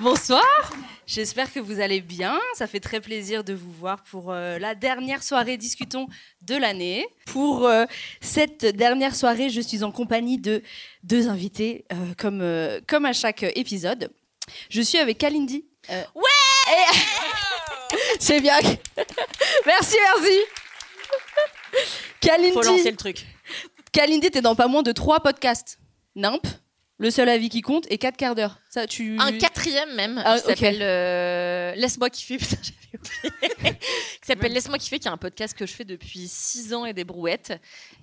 Bonsoir J'espère que vous allez bien. Ça fait très plaisir de vous voir pour euh, la dernière soirée Discutons de l'année. Pour euh, cette dernière soirée, je suis en compagnie de deux invités, euh, comme, comme à chaque épisode. Je suis avec Kalindi. Ouais C'est bien. merci, merci. Kalindi. Faut lancer le truc. Kalindi, t'es dans pas moins de trois podcasts. Nimp, Le seul avis qui compte et quatre quarts d'heure. Ça, tu. Un quatrième même, Ah, qui s'appelle euh, Laisse-moi kiffer. Putain, j'avais oublié. qui s'appelle Laisse-moi kiffer, qui est un podcast que je fais depuis six ans et des brouettes,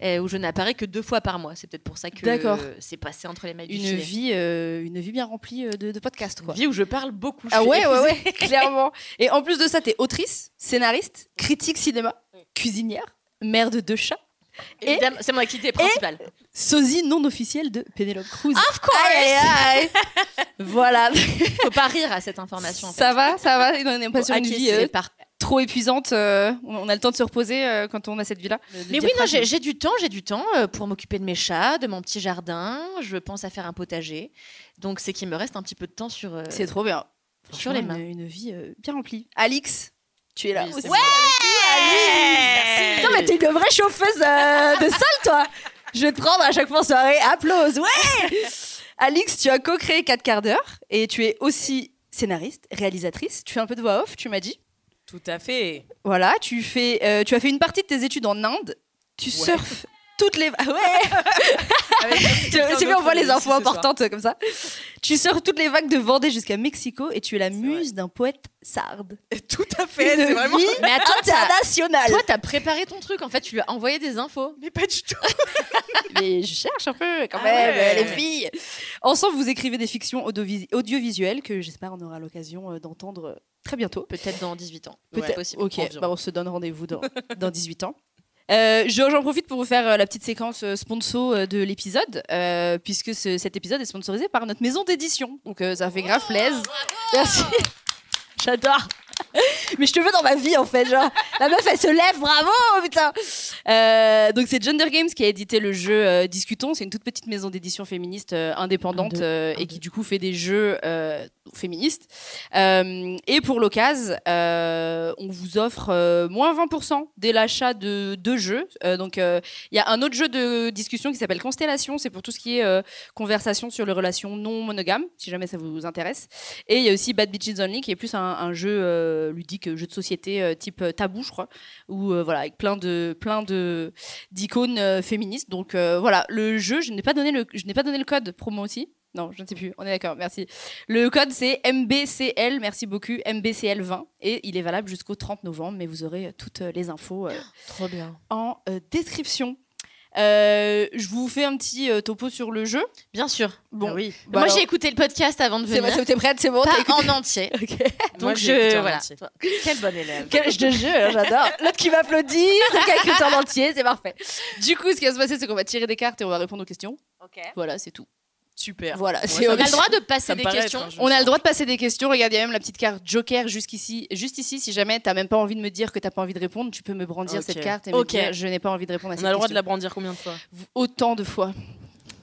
euh, où je n'apparais que deux fois par mois. C'est peut-être pour ça que euh, c'est passé entre les mailles du Une filet. vie, euh, une vie bien remplie euh, de, de podcasts, quoi. Une vie où je parle beaucoup. Ah ouais, ouais, ouais, clairement. Et en plus de ça, t'es autrice, scénariste, critique cinéma, cuisinière, mère de deux chats, Évidemment, c'est mon activité principale. sosie non officielle de Penelope Cruz. Of course Aïe, aïe, voilà. Faut pas rire à cette information. En fait. Ça va, ça va. On n'est pas Faut sur une vie euh, par trop épuisante. euh, on a le temps de se reposer euh, quand on a cette vie-là. Mais oui, non, j'ai du temps, j'ai du temps pour m'occuper de mes chats, de mon petit jardin. Je pense à faire un potager. Donc, c'est qu'il me reste un petit peu de temps sur. C'est trop bien. Sur les mains. Une, une vie bien remplie. Alix, tu es là. Oui, c'est ouais Merci. Putain, mais t'es une vraie chauffeuse euh, de salle, toi Je vais te prendre à chaque fois en soirée. Applause, ouais Alix, tu as co-créé 4 quarts d'heure et tu es aussi scénariste, réalisatrice. Tu fais un peu de voix off, tu m'as dit. Tout à fait. Voilà, tu, fais, euh, tu as fait une partie de tes études en Inde. Tu Ouais. surfes toutes les... Ah Ouais C'est bien, on voit les infos importantes comme ça. Tu sors toutes les vagues de Vendée jusqu'à Mexico et tu es la muse d'un poète sarde. Tout à fait. C'est vraiment. Mais attends, internationale. Toi, t'as préparé ton truc. En fait, tu lui as envoyé des infos. Mais pas du tout. Mais je cherche un peu quand Ah même, ouais. les filles. Ensemble, vous écrivez des fictions audiovis- audiovisuelles que j'espère on aura l'occasion euh, d'entendre euh, très bientôt. Peut-être dans 18 ans. Peut-être. Ouais, possible. Ok, bah, on se donne rendez-vous dans, dans 18 ans. Euh, je- J'en profite pour vous faire euh, la petite séquence euh, sponsor de l'épisode, euh, puisque ce- cet épisode est sponsorisé par notre maison d'édition. Donc euh, ça fait grave plaise. Merci. J'adore. Mais je te veux dans ma vie en fait, genre la meuf elle se lève, bravo putain. Euh, donc c'est Gender Games qui a édité le jeu euh, Discutons. C'est une toute petite maison d'édition féministe euh, indépendante Un, deux, euh, un, et qui du coup fait des jeux féministes. Euh, et pour l'occasion, euh, on vous offre euh, moins 20% dès l'achat de deux jeux. Donc il y a un autre jeu de discussion qui s'appelle Constellation. C'est pour tout ce qui est conversation sur les relations non monogames, si jamais ça vous intéresse. Et il y a aussi Bad Bitches Only qui est plus un, jeu ludique, jeu de société type tabou, je crois, où voilà avec plein de plein de d'icônes féministes. Donc voilà, le jeu, je n'ai pas donné le je n'ai pas donné le code promo aussi. Non, je ne sais plus. On est d'accord, merci. Le code c'est MBCL, merci beaucoup, MBCL20 et il est valable jusqu'au 30 novembre, mais vous aurez euh, toutes euh, les infos euh, Trop bien. en euh, description. Euh, je vous fais un petit euh, topo sur le jeu. Bien sûr. Bon, Ah oui. bah Moi, alors- j'ai écouté le podcast avant de C'est venir. bon, t'es prête, c'est bon. Pas écouté en entier. Ok. Donc, Moi, écouté je. en Voilà. entier. Quel bon élève. Quel- je te jure, j'adore. L'autre qui m'applaudit, c'est qui a écrit en entier, c'est parfait. Du coup, ce qui va se passer, c'est qu'on va tirer des cartes et on va répondre aux questions. Ok. Voilà, c'est tout. Super. Voilà, Ouais, On a le droit de passer me des questions. être On a le droit de passer des questions. Regarde, il y a même la petite carte Joker jusqu'ici, juste ici. Si jamais t'as même pas envie de me dire que t'as pas envie de répondre, tu peux me brandir cette carte et me Ok. dire je n'ai pas envie de répondre à On cette a le droit de la brandir combien de fois Autant de fois.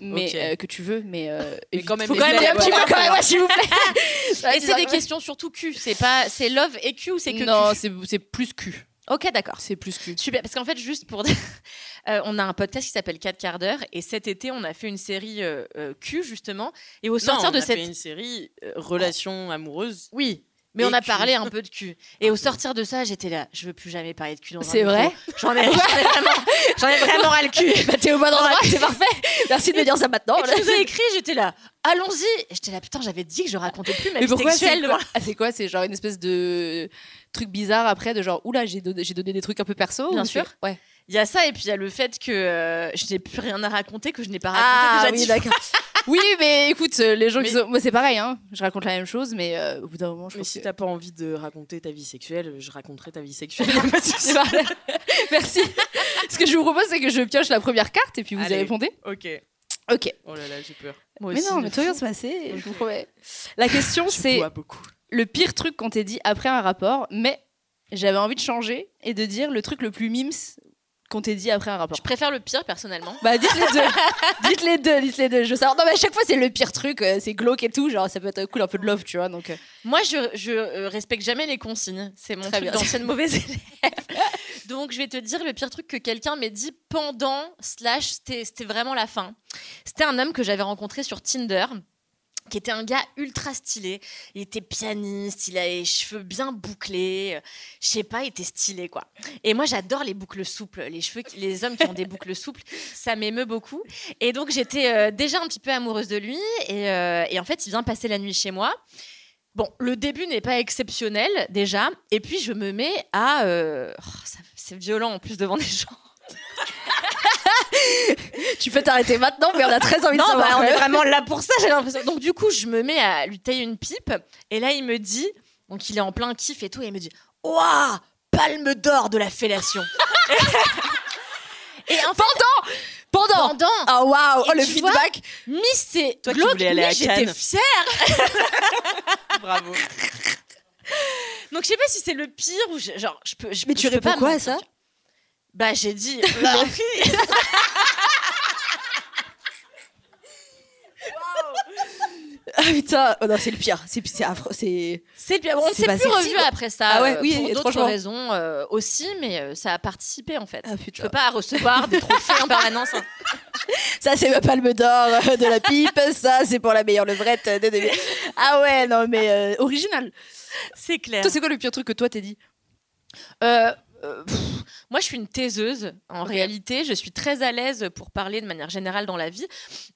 Mais euh, que tu veux, mais, euh, Mais quand même, faut quand même un petit peu quand même, s'il vous plaît. Et c'est des questions surtout Q. C'est pas, c'est love et Q ou c'est que Non, c'est plus cul. Ok, d'accord. C'est plus cul. Super, parce qu'en fait, juste pour euh, on a un podcast qui s'appelle 4 quarts d'heure, et cet été, on a fait une série euh, euh, Q, justement, et au sortir non, de on a cette... fait une série euh, relations amoureuses. Oui, mais Et on a parlé un peu de cul. Et au sortir de ça, j'étais là, je veux plus jamais parler de cul dans un C'est vrai J'en ai, ai vraiment, j'en ai vraiment ras le cul. Bah, t'es au bon endroit, c'est parfait. Merci de me dire ça maintenant. Et tu nous as écrit, j'étais là, allons-y. J'étais là, putain, j'avais dit que je racontais plus ma Mais vie sexuelle. Ah, c'est quoi? C'est genre une espèce de truc bizarre après de genre oula j'ai donné, j'ai donné des trucs un peu perso Bien sûr. Ouais. Il y a ça, et puis il y a le fait que euh, je n'ai plus rien à raconter, que je n'ai pas raconté Ah déjà oui d'accord. Oui, mais écoute, euh, les gens qui Mais- sont... Moi, c'est pareil, hein. Je raconte la même chose, mais euh, au bout d'un moment, je Mais pense si que... t'as pas envie de raconter ta vie sexuelle, je raconterai ta vie sexuelle. y. Merci. Ce que je vous propose, c'est que je pioche la première carte et puis vous y Allez. répondez. ok. Ok. Oh là là, j'ai peur. Moi mais aussi, non, mais tout va bien se passer, je vous promets. La question, Je c'est le pire truc qu'on t'ait dit après un rapport, mais j'avais envie de changer et de dire le truc le plus mimes qu'on t'ait dit après un rapport. Je préfère le pire personnellement. Bah dites les deux, dites les deux, dites les deux. Je veux savoir. Non mais à chaque fois c'est le pire truc, euh, c'est glauque et tout. Genre ça peut être cool un peu de love, tu vois. Donc euh, Moi, je, je euh, respecte jamais les consignes. C'est mon Très truc d'ancienne mauvaise élève. Donc, je vais te dire le pire truc que quelqu'un m'ait dit pendant, slash, c'était vraiment la fin. C'était un homme que j'avais rencontré sur Tinder qui était un gars ultra stylé. Il était pianiste, il a les cheveux bien bouclés. Je sais pas, il était stylé, quoi. Et moi, j'adore les boucles souples. Les cheveux, les hommes qui ont des boucles souples, ça m'émeut beaucoup. Et donc, j'étais euh, déjà un petit peu amoureuse de lui. Et, euh, et en fait, il vient passer la nuit chez moi. Bon, le début n'est pas exceptionnel déjà, et puis je me mets à, euh, oh, c'est violent en plus devant des gens. Tu peux t'arrêter maintenant, mais on a très envie Non, de savoir. bah, on est vraiment là pour ça, j'ai l'impression. Donc du coup, je me mets à lui tailler une pipe, et là il me dit, donc il est en plein kiff et tout, et il me dit, waouh, palme d'or de la fellation. et en fait, Pendant. pendant, Oh waouh, oh le vois, feedback. mi c'est Toi glauque, aller à j'étais fière. Bravo. Donc je sais pas si c'est le pire ou je- genre je peux. Je, Mais tu je peux réponds pas quoi à ça Bah j'ai dit. merci. Ah putain, oh non c'est le pire, c'est c'est affreux, c'est. C'est le pire. Bon, on ne s'est plus revu après ça. Ah ouais, euh, oui, pour d'autres étrangement. raisons euh, aussi, mais euh, ça a participé en fait. Ah Je putain. peux pas recevoir des trophées en permanence. hein. Ça c'est ma palme d'or euh, de la pipe, ça c'est pour la meilleure levrette de 2000. Ah ouais, non mais euh, original. C'est clair. Toi c'est quoi le pire truc que toi t'es dit? Euh, euh, pff, moi, je suis une taiseuse. En réalité, je suis très à l'aise pour parler de manière générale dans la vie.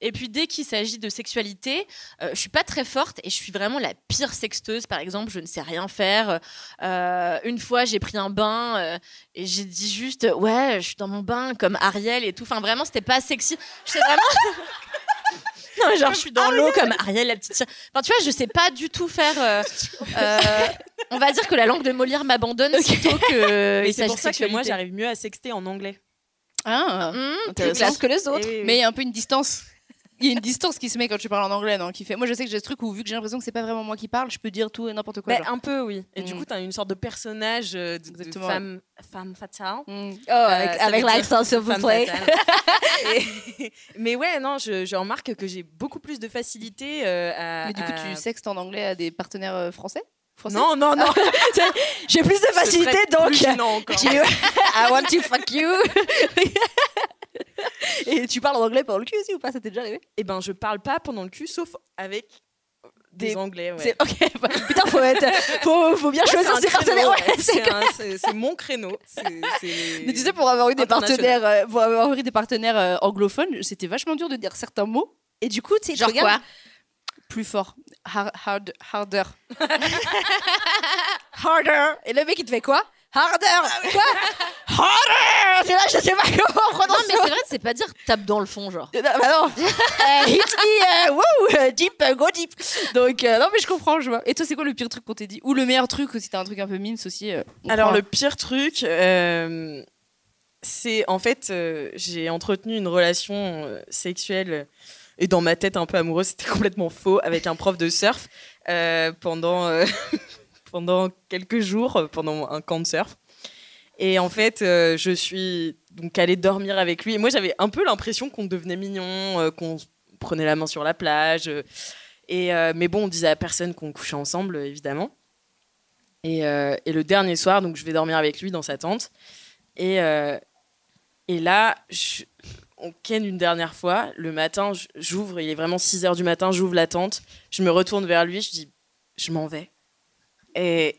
Et puis, dès qu'il s'agit de sexualité, euh, je suis pas très forte et je suis vraiment la pire sexteuse. Par exemple, je ne sais rien faire. Euh, une fois, j'ai pris un bain euh, et j'ai dit juste, ouais, je suis dans mon bain comme Ariel et tout. Enfin, vraiment, c'était pas sexy. Je sais vraiment. Non, mais genre, je suis dans l'eau comme Ariel, la petite. Enfin, tu vois, je sais pas du tout faire. euh, euh, on va dire que la langue de Molière m'abandonne sitôt que c'est pour ça que moi j'arrive mieux à sexter en anglais. Ah. Mmh, plus Intéressant. classe que les autres. Eh oui, oui. Mais il y a un peu une distance. Il y a une distance qui se met quand tu parles en anglais, non qui fait... Moi, je sais que j'ai ce truc où, vu que j'ai l'impression que c'est pas vraiment moi qui parle, je peux dire tout et n'importe quoi. Bah, genre. un peu, oui. Et du Mm. coup, t'as une sorte de personnage euh, de, de Exactement. femme, femme fatale. Mm. Oh, avec, ça avec l'accent, s'il vous plaît. Et- mais ouais, non, je, je remarque que j'ai beaucoup plus de facilité euh, à. Mais du coup, à- tu sextes en anglais à des partenaires euh, français? Français? Non, non, non. J'ai plus de facilité, donc. plus encore. I want to fuck you. Et tu parles en anglais pendant le cul aussi ou pas? Ça t'est déjà arrivé? Eh ben, je parle pas pendant le cul, sauf avec des, Des- anglais. Ouais. Ok. bah, Putain, faut être, faut, faut bien Ouais, choisir ses partenaires. ouais. c'est- mon créneau. Mais tu sais, pour avoir eu des partenaires, euh, pour avoir eu des partenaires euh, anglophones, c'était vachement dur de dire certains mots. Et du coup, tu sais, Genre regardes quoi? Plus fort, Har- hard, harder, harder. Et le mec, il te fait quoi? Harder. Quoi Harder. C'est là, je sais pas comment Non, prononcer. mais c'est vrai, c'est pas dire tape dans le fond, genre. Euh, Bah non. Euh, hit me, euh, wow, euh, deep, euh, go deep. Donc euh, non, mais je comprends, je vois. Et toi, c'est quoi le pire truc qu'on t'ait dit Ou le meilleur truc, si t'as un truc un peu mince aussi. euh, on Alors, prend le pire truc, euh, c'est en fait, euh, j'ai entretenu une relation euh, sexuelle et dans ma tête un peu amoureuse, c'était complètement faux avec un prof de surf euh, pendant, euh, pendant quelques jours, euh, pendant un camp de surf. Et en fait, euh, je suis donc allée dormir avec lui. Et moi, j'avais un peu l'impression qu'on devenait mignon, euh, qu'on prenait la main sur la plage. et, mais bon, on disait à personne qu'on couchait ensemble, évidemment. Et, et le dernier soir, donc je vais dormir avec lui dans sa tente. Et, et là, on ken une dernière fois. Le matin, j'ouvre, il est vraiment 6 heures du matin, j'ouvre la tente. Je me retourne vers lui, je dis, je m'en vais. Et,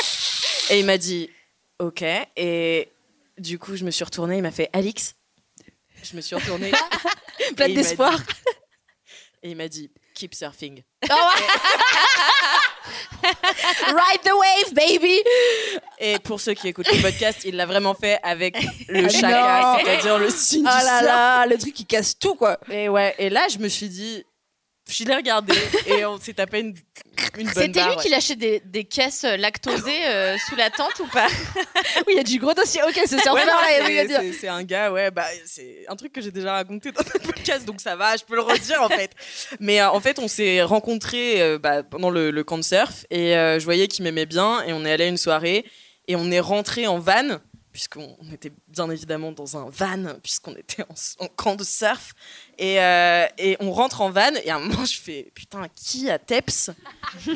et il m'a dit, ok. Et du coup, je me suis retournée, il m'a fait, Alix. Je me suis retournée. m'a d'espoir. Et il m'a dit, keep surfing. Ride the wave, baby. Et pour ceux qui écoutent le podcast, il l'a vraiment fait avec le non. c'est-à-dire le signe Oh du là là, le truc qui casse tout, quoi. Et ouais, et là, je me suis dit, Je l'ai regardé et on s'est tapé une, une bonne C'était lui ouais. qui lâchait des, des caisses lactosées euh, sous la tente ou pas? Oui, il y a du gros dossier. Ok, ce surfeur Ouais, là, c'est- un gars, ouais, bah, c'est un truc que j'ai déjà raconté dans notre podcast, donc ça va, je peux le redire en fait. Mais euh, en fait, on s'est rencontrés euh, bah, pendant le, le camp de surf et euh, je voyais qu'il m'aimait bien et on est allé à une soirée et on est rentré en van puisqu'on on était bien évidemment dans un van puisqu'on était en, camp de surf. Et, euh, et on rentre en van et à un moment je fais putain qui a Teps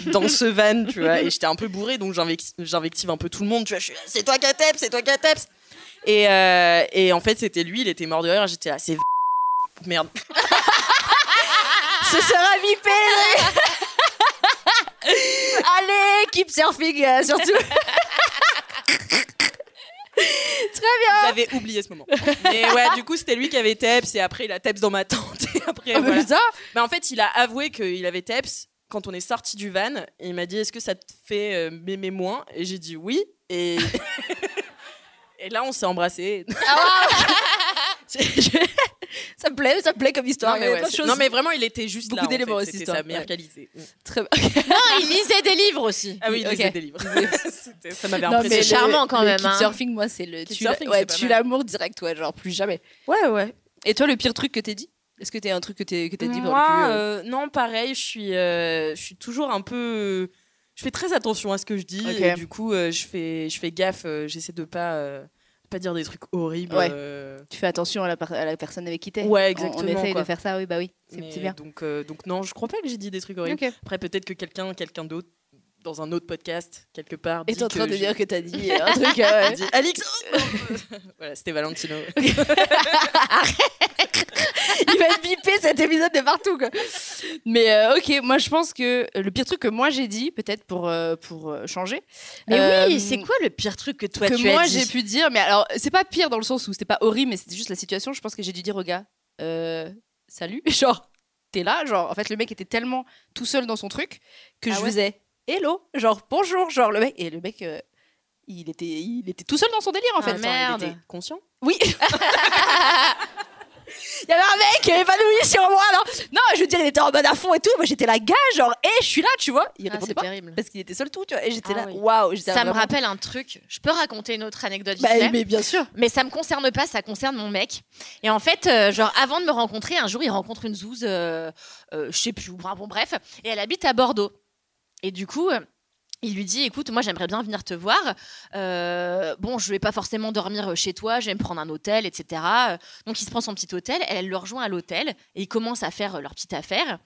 dans ce van tu vois? Et j'étais un peu bourré donc j'invec- j'invective un peu tout le monde tu vois? Je suis c'est toi qui as Teps c'est toi qui as Teps! Et, euh, et en fait, c'était lui, il était mort de rire. J'étais là, c'est merde. Ce sera bipé Allez, keep surfing euh, surtout. Vous avez oublié ce moment. Mais ouais, du coup, c'était lui qui avait Teps et après, il a Teps dans ma tente. Et après, Ah, mais voilà. Mais en fait, il a avoué qu'il avait Teps quand on est sorti du van. Et il m'a dit, est-ce que ça te fait euh, m'aimer moins? Et j'ai dit oui. Et... et là, on s'est embrassés. Je- ça me plaît, ça me plaît comme histoire. Non mais, ouais, choses. non, mais vraiment, il était juste Beaucoup d'éléments aussi, C'était cette sa histoire, meilleure ouais. qualité. Très bien. Non, il lisait des livres aussi. Ah oui, il Ok. lisait des livres. Ça m'avait Non, mais impressionné. C'est charmant quand le même, keep hein. surfing, moi, c'est le tu ouais, l'amour direct, ouais, genre plus jamais. Ouais, ouais. Et toi, le pire truc que t'es dit? Est-ce que t'es un truc que t'es que t'as dit dans Moi, le plus, euh, euh, non, pareil, je suis, euh, je suis toujours un peu. Je fais très attention à ce que je dis. Et du coup, euh, je, fais, je fais gaffe. euh, J'essaie de pas, euh, pas dire des trucs horribles. Ouais. euh, Tu fais attention à la, per- à la personne avec qui t'es. Ouais, On- exactement, On, essaye quoi. de faire ça, oui, bah oui, c'est bien. Donc, euh, donc, non, je crois pas que j'ai dit des trucs horribles. Après, peut-être que quelqu'un quelqu'un d'autre, dans un autre podcast, quelque part. Et t'es en train de dire que t'as dit un truc. euh, dit Alix Voilà, c'était Valentino. il va être bipé cet épisode de partout quoi. Mais euh, ok, moi je pense que le pire truc que moi j'ai dit, peut-être pour euh, pour euh, changer. Mais euh, oui, c'est quoi le pire truc que toi que tu moi as dit j'ai pu dire, mais alors c'est pas pire dans le sens où c'était pas horrible, mais c'était juste la situation. Je pense que j'ai dû dire au gars, euh, salut, genre t'es là, genre en fait le mec était tellement tout seul dans son truc que Ah je ouais faisais hello, genre bonjour, genre le mec et le mec. euh, il était, il était tout seul dans son délire en Ah, fait. merde. Il était conscient Oui. Il y avait un mec épanoui sur moi, alors. Non, je veux dire, il était en mode à fond et tout. Moi, j'étais la gars, genre, et je suis là, tu vois. Il Ah, répondait pas terrible. parce qu'il était seul tout, tu vois. Et j'étais Ah là, waouh. j'étais Ça me vraiment- rappelle un truc. Je peux raconter une autre anecdote Bah, mais bien sûr. Mais ça me concerne pas, ça concerne mon mec. Et en fait, euh, genre avant de me rencontrer, un jour, il rencontre une zouze, euh, euh, je sais plus où, bon bref, et elle habite à Bordeaux. Et du coup, euh, il lui dit, écoute, moi j'aimerais bien venir te voir. Euh, bon, je vais pas forcément dormir chez toi, je me prendre un hôtel, etc. Donc il se prend son petit hôtel, elle, le rejoint à l'hôtel et ils commencent à faire leur petite affaire.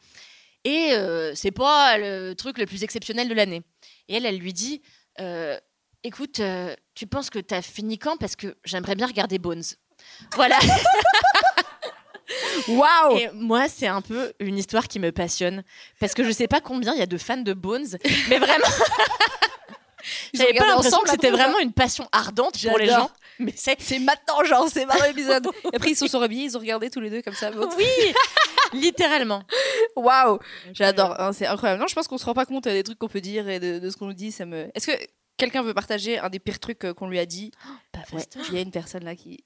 Et euh, c'est pas le truc le plus exceptionnel de l'année. Et elle, elle lui dit, euh, écoute, euh, tu penses que t'as fini quand? Parce que j'aimerais bien regarder Bones. Voilà. Waouh. Et moi, c'est un peu une histoire qui me passionne. Parce que je sais pas combien il y a de fans de Bones, mais vraiment, j'avais pas l'impression que c'était pas vraiment une passion ardente pour les gens. Mais c'est. Maintenant, genre, c'est marrant l'épisode. Et après, ils se sont réveillés, ils ont regardé tous les deux comme ça. Oui, littéralement. Waouh. J'adore. Hein, c'est incroyable. Non, je pense qu'on se rend pas compte des trucs qu'on peut dire et de, de ce qu'on nous dit. Ça me. Est-ce que quelqu'un veut partager un des pires trucs euh, qu'on lui a dit? Pas Ouais, fastoche. il y a une personne là qui.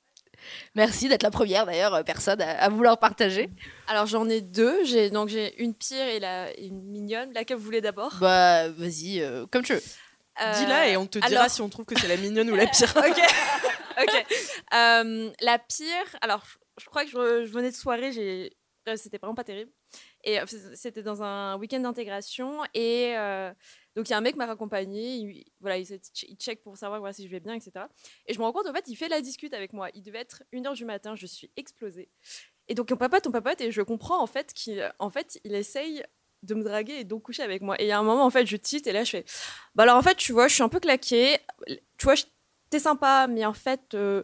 Merci d'être la première d'ailleurs euh, personne à, à vouloir partager. Alors j'en ai deux. J'ai donc j'ai une pire et la et une mignonne. Laquelle vous voulez d'abord? Bah vas-y, euh, comme tu veux. Euh, Dis-la et on te dira si on trouve que c'est la mignonne ou la pire. Ok. ok. Euh, la pire. Alors je, je crois que je, je venais de soirée. J'ai euh, c'était vraiment pas terrible. Et c'était dans un week-end d'intégration et euh, donc il y a un mec qui m'a raccompagné. Il, voilà, il, il check pour savoir voilà, si je vais bien, etc. Et je me rends compte en fait, il fait la discute avec moi. Il devait être 1h du matin. Je suis explosée. Et donc on papote, on papote et je comprends en fait qu'il en fait il essaye de me draguer et donc coucher avec moi. Et il y a un moment, en fait, je titre et là, je fais Bah alors, en fait, tu vois, je suis un peu claquée. Tu vois, t'es sympa, mais en fait, euh,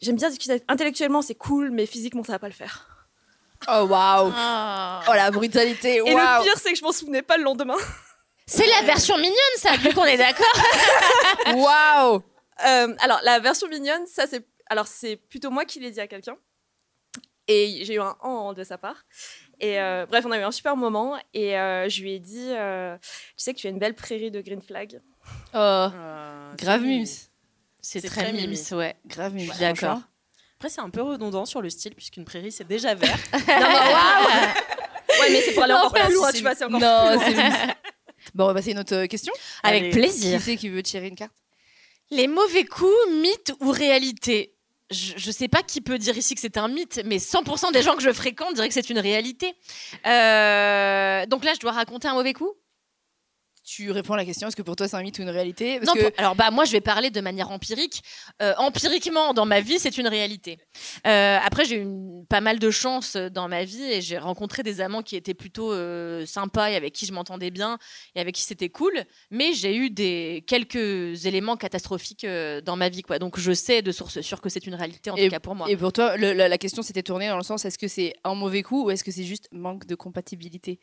j'aime bien discuter. Intellectuellement, c'est cool, mais physiquement, ça va pas le faire. Oh waouh. Ah. Oh la brutalité. Et le pire, c'est que je m'en souvenais pas le lendemain. C'est la version mignonne, ça, vu qu'on est d'accord. Waouh. Euh, alors, la version mignonne, ça, c'est. Alors, c'est plutôt moi qui l'ai dit à quelqu'un. Et j'ai eu un en de sa part. Et euh, bref, on a eu un super moment. Et euh, je lui ai dit euh, Tu sais que tu as une belle prairie de green flag. Oh. Euh, Grave c'est- mimes. C'est C'est très très mimes, mimi. ouais. Grave mimes. D'accord. Après, c'est un peu redondant sur le style, puisqu'une prairie, c'est déjà vert. Non, mais waouh. Ouais, mais c'est pour aller encore L'enfer, plus loin, si tu vois, c'est encore Non, c'est Bon, on va passer à une autre question. Avec Allez. Qui plaisir. c'est qui veut tirer une carte? Les mauvais coups, mythe ou réalité je, je sais pas qui peut dire ici que c'est un mythe, mais 100% des gens que je fréquente diraient que c'est une réalité. Euh, donc là, je dois raconter un mauvais coup? Tu réponds à la question est-ce que pour toi c'est un mythe ou une réalité? Parce Non, que pour- alors bah moi je vais parler de manière empirique. Euh, empiriquement dans ma vie c'est une réalité. Euh, après j'ai eu une- pas mal de chance dans ma vie et j'ai rencontré des amants qui étaient plutôt euh, sympas et avec qui je m'entendais bien et avec qui c'était cool. Mais j'ai eu des quelques éléments catastrophiques dans ma vie quoi. Donc je sais de source sûre que c'est une réalité en tout cas pour moi. Et pour toi, le- la, la question s'était tournée dans le sens est-ce que c'est un mauvais coup ou est-ce que c'est juste manque de compatibilité?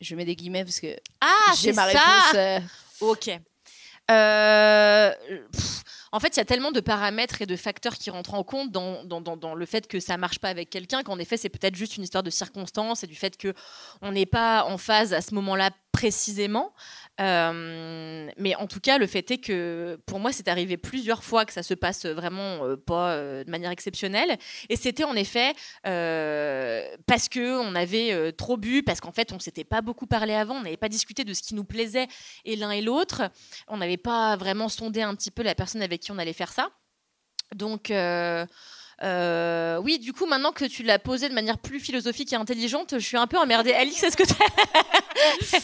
Je mets des guillemets parce que ah j'ai ma ça. réponse. euh, Ok. Euh, pff, en fait, il y a tellement de paramètres et de facteurs qui rentrent en compte dans, dans, dans- dans le fait que ça marche pas avec quelqu'un, qu'en effet, c'est peut-être juste une histoire de circonstances et du fait que on n'est pas en phase à ce moment-là précisément. Euh, mais en tout cas, le fait est que pour moi, c'est arrivé plusieurs fois que ça se passe vraiment euh, pas euh, de manière exceptionnelle. Et c'était en effet parce que on avait trop bu, parce qu'en fait, on s'était pas beaucoup parlé avant, on n'avait pas discuté de ce qui nous plaisait et l'un et l'autre. On n'avait pas vraiment sondé un petit peu la personne avec qui on allait faire ça. Donc, euh, oui, du coup, maintenant que tu l'as posé de manière plus philosophique et intelligente, je suis un peu emmerdée. Alix, est-ce que tu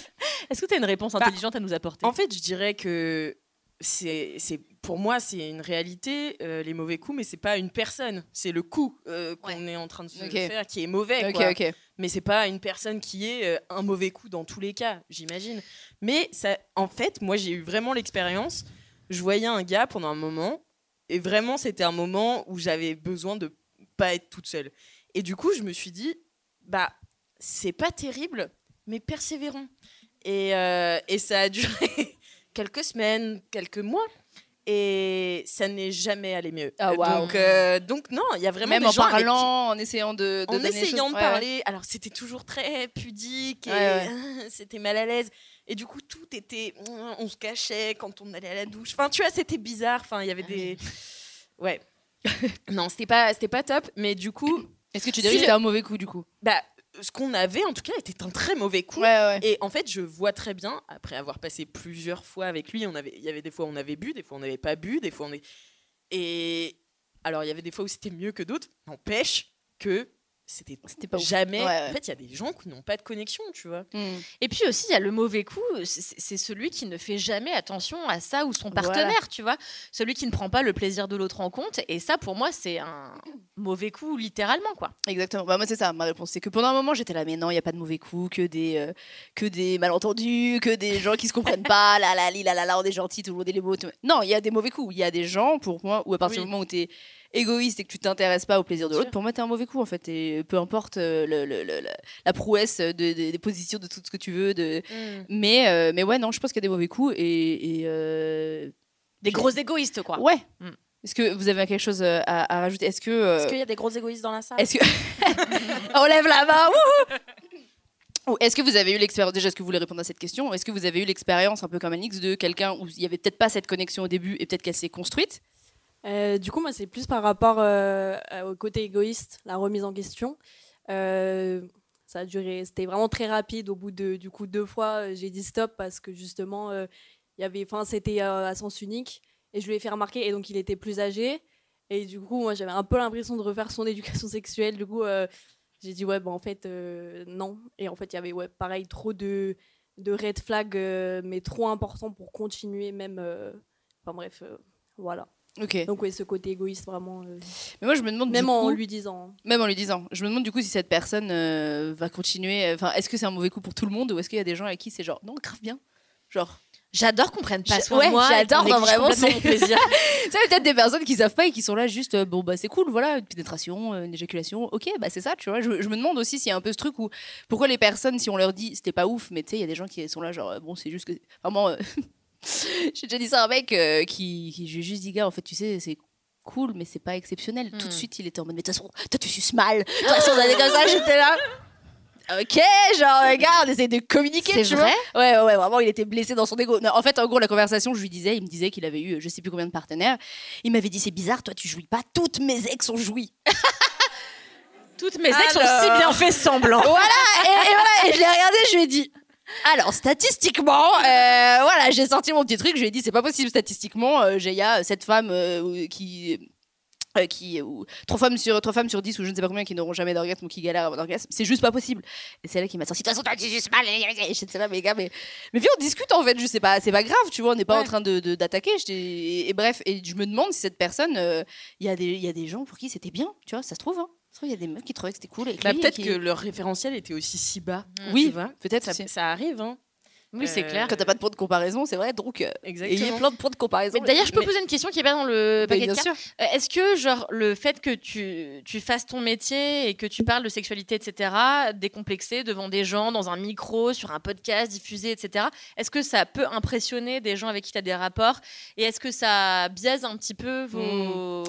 est-ce que as une réponse Bah, intelligente à nous apporter? En fait, je dirais que c'est, pour moi, c'est une réalité, euh, les mauvais coups, mais c'est pas une personne. C'est le coup euh, qu'on est en train de se faire qui est mauvais. Ok, quoi. ok. Mais c'est pas une personne qui est euh, un mauvais coup dans tous les cas, j'imagine. Mais ça, en fait, moi, j'ai eu vraiment l'expérience. Je voyais un gars pendant un moment, et vraiment, c'était un moment où j'avais besoin de pas être toute seule. Et du coup, je me suis dit, bah, c'est pas terrible, mais persévérons. Et, euh, et ça a duré quelques semaines, quelques mois. Et ça n'est jamais allé mieux. Ah, donc, euh, donc, non, il y a vraiment Même des en gens avec qui- parlant, en essayant de, de en essayant choses. de Ouais, parler. Alors c'était toujours très pudique et Ouais, c'était mal à l'aise. Et du coup tout était, on se cachait quand on allait à la douche. Enfin tu vois c'était bizarre. Enfin il y avait Ah des, ouais. non c'était pas c'était pas top. Mais du coup Est-ce que tu dirais Si que c'était un mauvais coup du coup? Bah ce qu'on avait en tout cas était un très mauvais coup. Ouais, ouais. Et en fait, je vois très bien, après avoir passé plusieurs fois avec lui, on avait, il y avait des fois où on avait bu, des fois on n'avait pas bu, des fois on est. Et alors, il y avait des fois où c'était mieux que d'autres. N'empêche que c'était pas ouf. jamais. Ouais, ouais. En fait, il y a des gens qui n'ont pas de connexion, tu vois. Hmm. Et puis aussi, il y a le mauvais coup, c'est celui qui ne fait jamais attention à ça ou son Voilà. partenaire, tu vois. Celui qui ne prend pas le plaisir de l'autre en compte. Et ça, pour moi, c'est un mauvais coup, littéralement, quoi. Exactement. Bah, moi, c'est ça, ma réponse. C'est que pendant un moment, j'étais là, mais non, il n'y a pas de mauvais coups, que des, euh, que des malentendus, que des gens qui se comprennent pas, là, là, là, là, là, on est gentil, tout le monde est les beaux. tout- Non, il y a des mauvais coups. Il y a des gens, pour moi, où à partir Oui. du moment où tu es égoïste et que tu t'intéresses pas au plaisir de l'autre, pour moi, tu es un mauvais coup, en fait. Et peu importe euh, le- le- le- la- prouesse de- de- des positions, de tout ce que tu veux. De... Mais, euh, mais ouais, non, je pense qu'il y a des mauvais coups. Et, et, euh, Des gros égoïstes, quoi. ouais. Mm. Est-ce que vous avez quelque chose à, à rajouter? Est-ce que. Est-ce qu'il y a des gros égoïstes dans la salle? est-ce que. On lève la main wouhou Ou Est-ce que vous avez eu l'expérience, déjà, est-ce que vous voulez répondre à cette question? Est-ce que vous avez eu l'expérience, un peu comme Alix, de quelqu'un où il y avait peut-être pas cette connexion au début et peut-être qu'elle s'est construite? Euh, du coup, moi, c'est plus par rapport euh, au côté égoïste, la remise en question. Euh, ça a duré, c'était vraiment très rapide. Au bout de, du coup, deux fois, j'ai dit stop parce que justement, il y avait, enfin, c'était à sens unique et je lui ai fait remarquer. Et donc, il était plus âgé. Et du coup, moi, j'avais un peu l'impression de refaire son éducation sexuelle. Du coup, j'ai dit ouais, bon, en fait, non. Et en fait, il y avait, ouais, pareil, trop de, red flags, mais trop importants pour continuer, même. Enfin bref, voilà. Donc oui, ce côté égoïste vraiment. euh, Mais moi, je me demande. même du en coup- lui disant. Même en lui disant. Je me demande du coup si cette personne euh, va continuer. Enfin, est-ce que c'est un mauvais coup pour tout le monde ou est-ce qu'il y a des gens avec qui c'est genre non, grave bien Genre. J'adore qu'on prenne pas soin ouais, de moi. j'adore, non, vraiment, c'est- mon plaisir. Sais, peut-être des personnes qui savent pas et qui sont là juste, euh, bon, bah c'est cool, voilà, une pénétration, euh, une éjaculation, ok, bah c'est ça, tu vois. Je, je me demande aussi s'il y a un peu ce truc où, pourquoi les personnes, si on leur dit c'était pas ouf, mais tu sais, il y a des gens qui sont là, genre, euh, bon, c'est juste que. Vraiment, euh, j'ai déjà dit ça à un mec euh, qui, qui. J'ai juste dit, gars, en fait, tu sais, c'est cool, mais c'est pas exceptionnel. Tout de Hmm. suite, il était en mode, mais de toute façon, toi, tu suces mal. De toute façon, on comme ça, j'étais là. Ok, genre, regarde, on essaie de communiquer, C'est tu vrai? Vois. Ouais, ouais, vraiment, il était blessé dans son ego. Non, en fait, en gros, la conversation, je lui disais, il me disait qu'il avait eu, je sais plus combien de partenaires. Il m'avait dit, c'est bizarre, toi, tu jouis pas. Toutes mes ex ont joui. Toutes mes ex ont si bien fait semblant. voilà, et, et voilà, et je l'ai regardé, je lui ai dit. Alors, statistiquement, euh, voilà, j'ai sorti mon petit truc, je lui ai dit, c'est pas possible statistiquement, euh, j'ai- il y a cette femme euh, qui. euh, qui ou trois femmes sur trois femmes sur 10 ou je ne sais pas combien qui n'auront jamais d'orgasme ou qui galèrent à avoir d'orgasme c'est juste pas possible et c'est elle qui m'a sorti de toute façon t'as juste mal j'étais là mais gars mais mais viens on discute en fait je sais pas c'est pas grave tu vois on n'est pas Ouais. en train de d'attaquer et, et bref et je me demande si cette personne il y a des il y a des gens pour qui c'était bien tu vois ça se trouve hein. Il y a des meufs qui trouvaient que c'était cool Bah, peut-être qui- que leur référentiel était aussi si bas. oui tu vois? peut-être Ça, ça arrive, hein. Oui, c'est Euh, clair. quand t'as pas de point de comparaison, c'est vrai, donc euh, Exactement. ayez plein de points de comparaison. Mais d'ailleurs, je peux Mais- poser une question qui est pas dans le Mais paquet de bien cartes. sûr. Euh, Est-ce que, genre, le fait que tu, tu fasses ton métier et que tu parles de sexualité, etc., décomplexé devant des gens, dans un micro, sur un podcast diffusé, etc., est-ce que ça peut impressionner des gens avec qui tu as des rapports Et est-ce que ça biaise un petit peu vos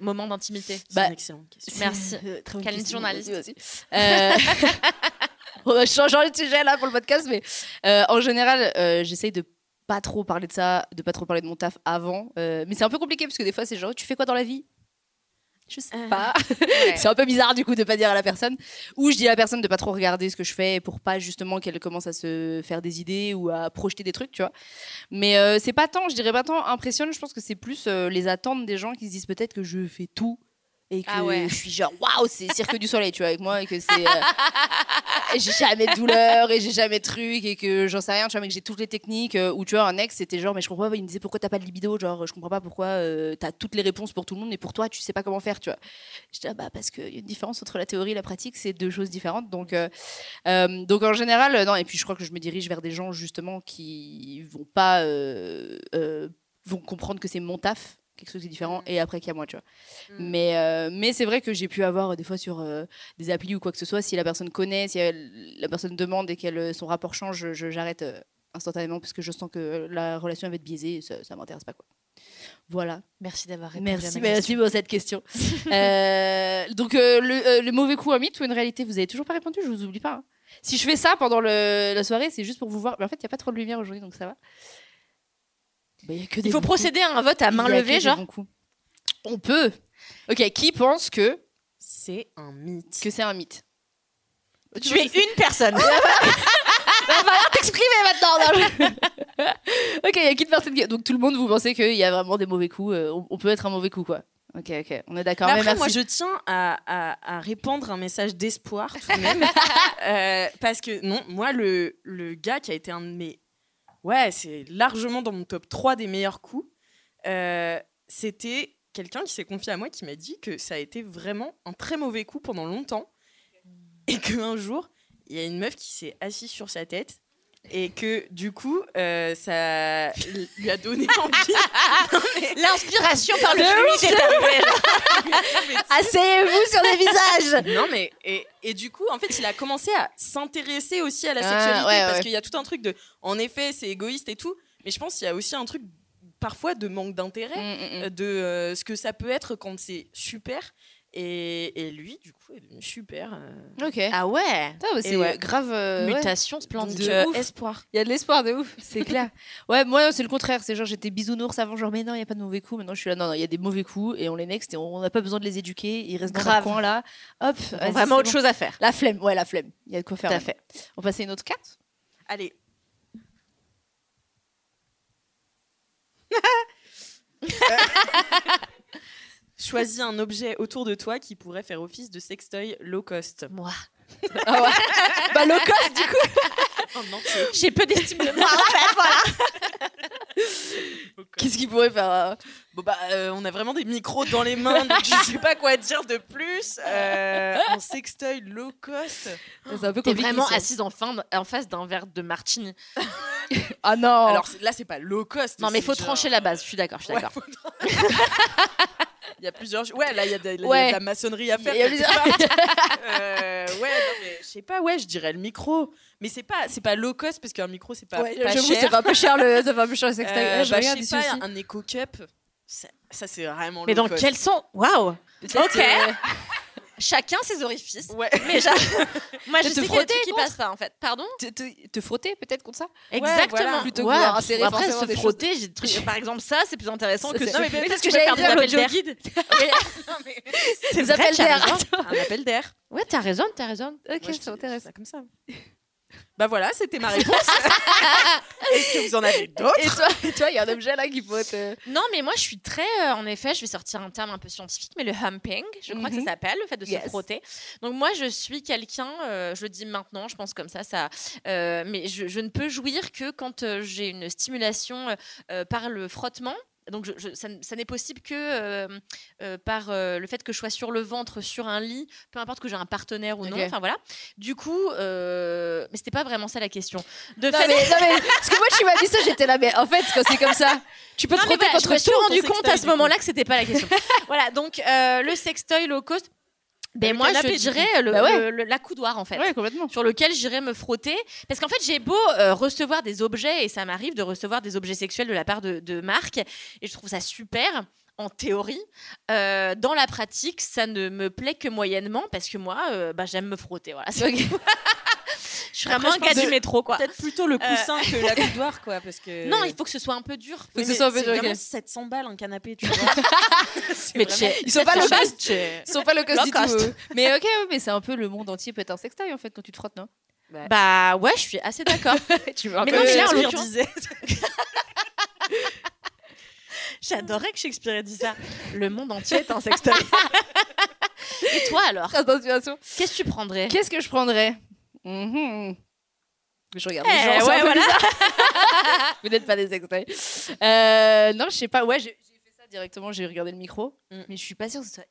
moments d'intimité? C'est Bah, une excellente question. Merci. Euh, très bonne Quelle question. journaliste. Euh, On va changer de sujet là pour le podcast, mais euh, en général, euh, j'essaye de pas trop parler de ça, de pas trop parler de mon taf avant. euh, mais c'est un peu compliqué parce que des fois, c'est genre, tu fais quoi dans la vie? Je sais pas. Ouais. c'est un peu bizarre du coup de pas dire à la personne. Ou je dis à la personne de pas trop regarder ce que je fais pour pas justement qu'elle commence à se faire des idées ou à projeter des trucs, tu vois. Mais euh, c'est pas tant, je dirais pas tant impressionne, je pense que c'est plus euh, les attentes des gens qui se disent peut-être que je fais tout et que Ah ouais. je suis genre waouh, c'est cirque du soleil, tu vois, avec moi et que c'est euh, j'ai jamais de douleur et j'ai jamais de truc et que j'en sais rien, tu vois, mais que j'ai toutes les techniques euh, où tu vois un ex c'était genre mais je comprends pas, il me disait pourquoi t'as pas de libido, genre je comprends pas pourquoi euh, t'as toutes les réponses pour tout le monde mais pour toi tu sais pas comment faire, tu vois. Je dis ah bah parce qu'il y a une différence entre la théorie et la pratique, c'est deux choses différentes. Donc, donc en général, non. Et puis je crois que je me dirige vers des gens justement qui vont pas vont comprendre que c'est mon taf, quelque chose qui est différent, et après qu'il y a moi, tu vois. Mm. Mais euh, mais c'est vrai que j'ai pu avoir euh, des fois sur euh, des applis ou quoi que ce soit, si la personne connaît, si elle- la personne demande et que son rapport change, j'arrête euh, instantanément parce que je sens que la relation va être biaisée, et ça, ça m'intéresse pas quoi. Voilà. Merci d'avoir répondu à Merci, ma merci pour cette question. Euh, donc, euh, le, euh, le mauvais coup, un mythe ou une réalité Vous avez toujours pas répondu, je vous oublie pas. hein. Si je fais ça pendant le- la soirée, c'est juste pour vous voir. Mais en fait, il n'y a pas trop de lumière aujourd'hui, donc ça va. Bah, y a que des Il faut bons procéder à un vote à main Il y a que levée, des genre bons coups. On peut. Ok, qui pense que, C'est un mythe. que c'est un mythe Tu es une personne. Il va falloir t'exprimer maintenant. non. ok, il y a qu'une personne qui. Donc tout le monde, vous pensez qu'il y a vraiment des mauvais coups. euh, on, on peut être un mauvais coup, quoi. Ok, ok, on est d'accord. Mais Mais après, merci. moi, je tiens à, à- à répandre un message d'espoir tout de même. Euh, parce que, non, moi, le, le gars qui a été un de mes. Ouais, c'est largement dans mon top 3 des meilleurs coups. euh, C'était quelqu'un qui s'est confié à moi qui m'a dit que ça a été vraiment un très mauvais coup pendant longtemps. Et qu'un jour, il y a une meuf qui s'est assise sur sa tête. Et que du coup, euh, ça lui a donné envie. L'inspiration par le fluide est arrivée. Asseyez-vous sur des visages. Non, mais et, et du coup, en fait, il a commencé à s'intéresser aussi à la Ah, sexualité ouais, parce ouais. qu'il y a tout un truc de, en effet, c'est égoïste et tout, mais je pense qu'il y a aussi un truc parfois de manque d'intérêt Mm, mm, mm. de euh, ce que ça peut être quand c'est super. Et, et lui, du coup, est devenu super. euh. Ok. Ah ouais. C'est ouais. grave. euh, ouais. Mutation Donc, splendide. de euh, ouf. espoir. Il y a de l'espoir de ouf, c'est clair. Ouais, moi c'est le contraire. C'est genre j'étais bisounours avant, genre mais non, il y a pas de mauvais coups. Maintenant je suis là, non, non, il y a des mauvais coups et on les next et on n'a pas besoin de les éduquer. Ils restent dans Grave. leur coin là. Hop. Ils ont vas-y, vraiment autre bon. chose à faire. La flemme, ouais, la flemme. Il y a de quoi faire. Tout à fait. On passe à une autre carte? Allez. Choisis un objet autour de toi qui pourrait faire office de sextoy low cost. Moi. Ah ouais. bah low cost du coup. Entier. J'ai peu d'estime de moi, en fait, voilà. Qu'est-ce qu'il pourrait faire euh, Bon bah, euh, on a vraiment des micros dans les mains, donc je sais pas quoi dire de plus. Euh, un sextoy low cost. C'est un peu T'es compliqué. vraiment assise en, fin, en face d'un verre de martini. Ah non. Alors là, c'est pas low cost. Non, mais faut genre- trancher la base. Je suis d'accord, je suis Ouais, d'accord. Il y a plusieurs. Ouais, là, il y, a de- là, il y a Ouais. de la maçonnerie à faire. Il y a part. Euh, ouais, non, mais je sais pas. Ouais, je dirais le micro. Mais c'est pas, c'est pas low cost parce qu'un micro, c'est pas, Ouais, pas j'avoue, cher. fait un peu cher le, fait un peu cher le. Euh, bah, je sais pas, aussi. un éco cup. Ça, ça, c'est vraiment Mais low dans cost. quel sens Waouh Ok. Chacun ses orifices. Ouais. Mais moi, je Te sais qu'il y a des frotter trucs qui passent pas, en fait. Pardon Te, te- te frotter peut-être contre ça? Exactement. voilà. Plutôt que Ouais. après, se des choses. frotter, j'ai des trucs- par exemple, ça, c'est plus intéressant Ça, que c'est- ça. Non, mais peut-être que dire appels l'audio d'air. guide. C'est Des appels d'air. Un appel d'air. Ouais, t'as raison, t'as raison. Ok, m'intéresse. Ça comme ça. Bah voilà, c'était ma réponse. Est-ce que vous en avez d'autres Et toi, et toi, il y a un objet là qui faut te. Non, mais moi, je suis très. euh, en effet, je vais sortir un terme un peu scientifique, mais le humping, je crois que Mhm. ça s'appelle, le fait de Yes. se frotter. Donc, moi, je suis quelqu'un, euh, je le dis maintenant, je pense comme ça, ça euh, mais je, je ne peux jouir que quand euh, j'ai une stimulation par le frottement. Donc, je- je- ça, n'est possible que euh, euh, par euh, le fait que je sois sur le ventre, sur un lit, peu importe que j'ai un partenaire ou non. Enfin, voilà. Du coup, mais c'était pas vraiment ça la question. De Non fait, mais, non, mais parce que moi tu m'as dit ça, j'étais là, mais en fait quand c'est comme ça, tu peux te Non, frotter voilà, contre je me suis tout. rendu compte à ce moment-là que c'était pas la question. voilà, donc le sextoy low cost. Ben moi, canapé, je dirais le, Bah ouais. le- le- la coudoir en fait. Ouais. Sur lequel j'irais me frotter. Parce qu'en fait, j'ai beau euh, recevoir des objets, et ça m'arrive de recevoir des objets sexuels de la part de, de marques, et je trouve ça super en théorie. Euh, dans la pratique, ça ne me plaît que moyennement, parce que moi, euh, bah, j'aime me frotter. Voilà. Je suis vraiment un pense du métro, quoi. Peut-être plutôt le coussin que la coudoir, quoi, parce que. Non, il faut que ce soit un peu dur. Faut que ce soit un peu dur, ok. vraiment 700 balles un canapé, tu vois. Mais vraiment- Ils sont pas cher. cost. Ils sont pas low cost du tout. Mais ok, mais c'est un peu le monde entier peut être un sextoy en fait quand tu te frottes, non? Bah ouais, je suis assez d'accord. Tu veux un Mais peu- non, mais là, en. J'adorais que Shakespeare ait dit ça. Le monde entier est un sextoy. Et toi alors? Qu'est-ce que tu prendrais? Qu'est-ce que je prendrais? Mhm. Je regarde. Eh, les gens, c'est ouais, voilà. Vous n'êtes pas des sextoys. Euh, non, je sais pas. Ouais, j'ai fait ça directement. J'ai regardé le micro, Mm. mais je suis pas sûre que ce soit.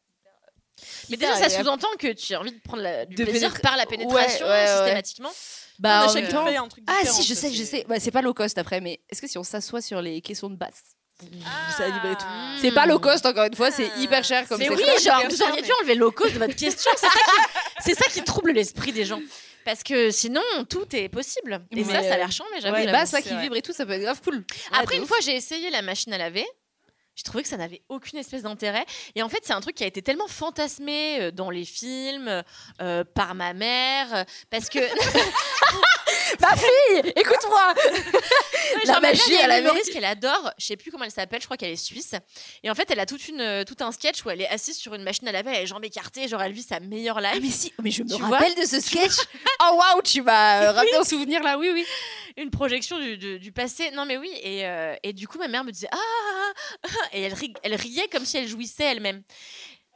Mais déjà, ça sous-entend que tu as envie de prendre la- du De plaisir pénétrer- par la pénétration Ouais, ouais, ouais. systématiquement. Bah, On a en même temps- un truc Ah si, je ça, sais, je sais. Bah, c'est pas low cost après, mais est-ce que si on s'assoit sur les caissons de basse, ça va vibrer tout. Ah. C'est pas low cost encore une fois, c'est hyper cher comme Mais oui, genre, vous auriez dû enlever le low cost de votre question. Ça, c'est ça qui trouble l'esprit des gens. Parce que sinon, tout est possible. Et Mais, ça, ça a l'air chiant, mais j'avoue. les basses qui vibrent et tout, ça peut être grave cool. Après, une fois, j'ai essayé la machine à laver. J'ai trouvé que ça n'avait aucune espèce d'intérêt. Et en fait, c'est un truc qui a été tellement fantasmé euh, dans les films, euh, par ma mère, parce que Ma fille, écoute-moi. La magie à laver. humoriste qu'elle adore, je sais plus comment elle s'appelle, je crois qu'elle est suisse. Et en fait, elle a toute une, euh, tout un sketch où elle est assise sur une machine à laver, elle a les jambes écartées, genre elle vit sa meilleure life. Ah mais si, mais je me Tu rappelle de ce sketch. oh waouh, tu m'as euh, rappelé un souvenir là, oui oui. Une projection du, du- du passé. Non, mais oui. Et, euh, et du coup, ma mère me disait Ah ah, ah Et elle riait comme si elle jouissait elle-même.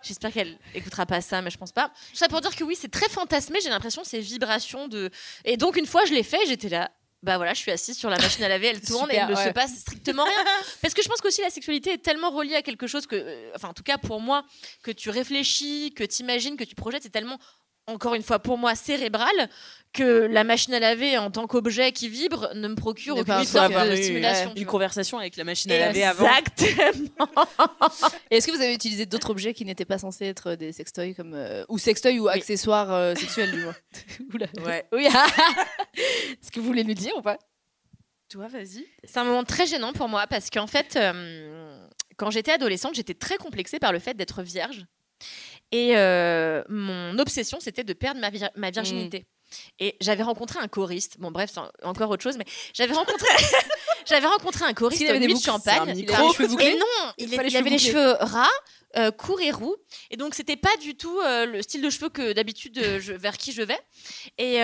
J'espère qu'elle écoutera pas ça, mais je pense pas. Tout ça pour dire que oui, c'est très fantasmé. J'ai l'impression ces vibrations de. Et donc, une fois, je l'ai fait, j'étais là. Bah voilà, je suis assise sur la machine à laver, elle tourne et il ne se passe strictement rien. Parce que je pense qu'aussi la sexualité est tellement reliée à quelque chose que, euh, enfin en tout cas pour moi, que tu réfléchis, que tu imagines, que tu projettes, c'est tellement, encore une fois pour moi, cérebral, que la machine à laver en tant qu'objet qui vibre ne me procure aucune faut sorte de eu stimulation. une conversation avec la machine à laver avant. Exactement. Et est-ce que vous avez utilisé d'autres objets qui n'étaient pas censés être des sextoys comme euh, ou sextoys ou accessoires euh, sexuels du moins? Oula. Ouais. Oui. Est-ce que vous voulez nous dire ou pas? Toi, vas-y. C'est un moment très gênant pour moi parce qu'en fait, euh, quand j'étais adolescente, j'étais très complexée par le fait d'être vierge. Et euh, mon obsession, c'était de perdre ma, vir- ma virginité. Et j'avais rencontré un choriste. Bon, bref, c'est en- encore autre chose, mais j'avais rencontré, j'avais rencontré un choriste S'il avait des de Champagne. Il avait les cheveux bouclés Et non, il, il avait les cheveux ras, euh, courts et roux. Et donc, c'était pas du tout euh, le style de cheveux que d'habitude euh, vers qui je vais. Et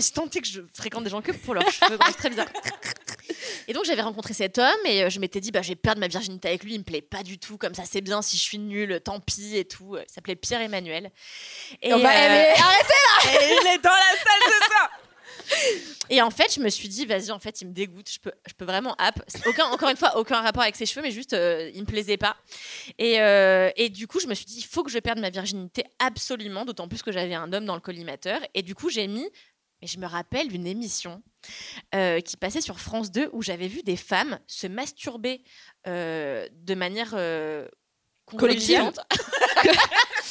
c'est tant est que je fréquente des gens que pour leurs cheveux. c'est très bizarre. Et donc, j'avais rencontré cet homme et euh, je m'étais dit, bah, je vais perdre ma virginité avec lui. Il me plaît pas du tout. Comme ça, c'est bien. Si je suis nulle, tant pis et tout. Il s'appelait Pierre-Emmanuel. Et, On va- euh, eh, mais arrête Et il est dans la salle ce soir. Et en fait, je me suis dit, vas-y, en fait, il me dégoûte. Je peux, je peux vraiment app. Aucun, encore une fois, aucun rapport avec ses cheveux, mais juste, euh, il me plaisait pas. Et, euh, et du coup, je me suis dit, il faut que je perde ma virginité absolument, d'autant plus que j'avais un homme dans le collimateur. Et du coup, j'ai mis, mais je me rappelle d'une émission euh, qui passait sur France 2 où j'avais vu des femmes se masturber euh, de manière. euh, Collective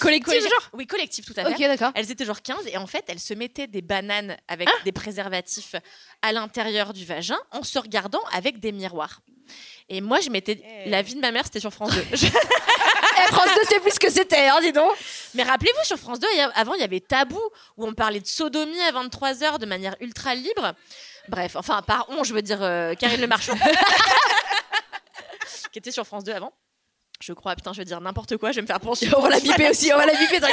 genre Oui, collectif, tout à fait. Ok, d'accord. Elles étaient genre 15 et en fait, elles se mettaient des bananes avec Ah. des préservatifs à l'intérieur du vagin en se regardant avec des miroirs. Et moi, je m'étais. La vie de ma mère, c'était sur France 2. Je- Eh, France 2, c'est plus ce que c'était, hein, dis donc. Mais rappelez-vous, sur France 2, il y a- avant, il y avait Tabou, où on parlait de sodomie à 23h de manière ultra libre. Bref, enfin, par on, je veux dire euh, Karine Le Marchand. qui était sur France 2 avant. Je crois, putain, je vais dire n'importe quoi, je vais me faire pencher. On va la biper aussi, on va la biper.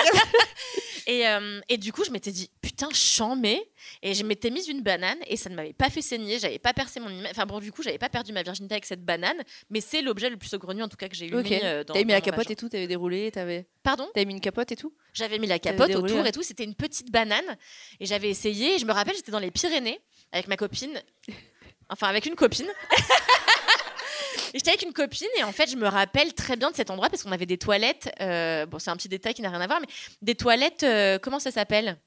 Et, euh, et du coup, je m'étais dit, putain, chambé. Et je m'étais mise une banane et ça ne m'avait pas fait saigner. J'avais pas percé mon. Enfin bon, du coup, j'avais pas perdu ma virginité avec cette banane. Mais c'est l'objet le plus saugrenu, en tout cas, que j'ai eu. Ok. mis, euh, dans- T'avais mis dans la capote vagin. et tout, t'avais déroulé, t'avais. Pardon? T'avais mis une capote et tout? J'avais mis la capote déroulé, autour et tout. C'était une petite banane. Et j'avais essayé. Et je me rappelle, j'étais dans les Pyrénées avec ma copine. Enfin, avec une copine. Et j'étais avec une copine et en fait, je me rappelle très bien de cet endroit parce qu'on avait des toilettes. euh, bon, c'est un petit détail qui n'a rien à voir, mais des toilettes. euh, comment ça s'appelle?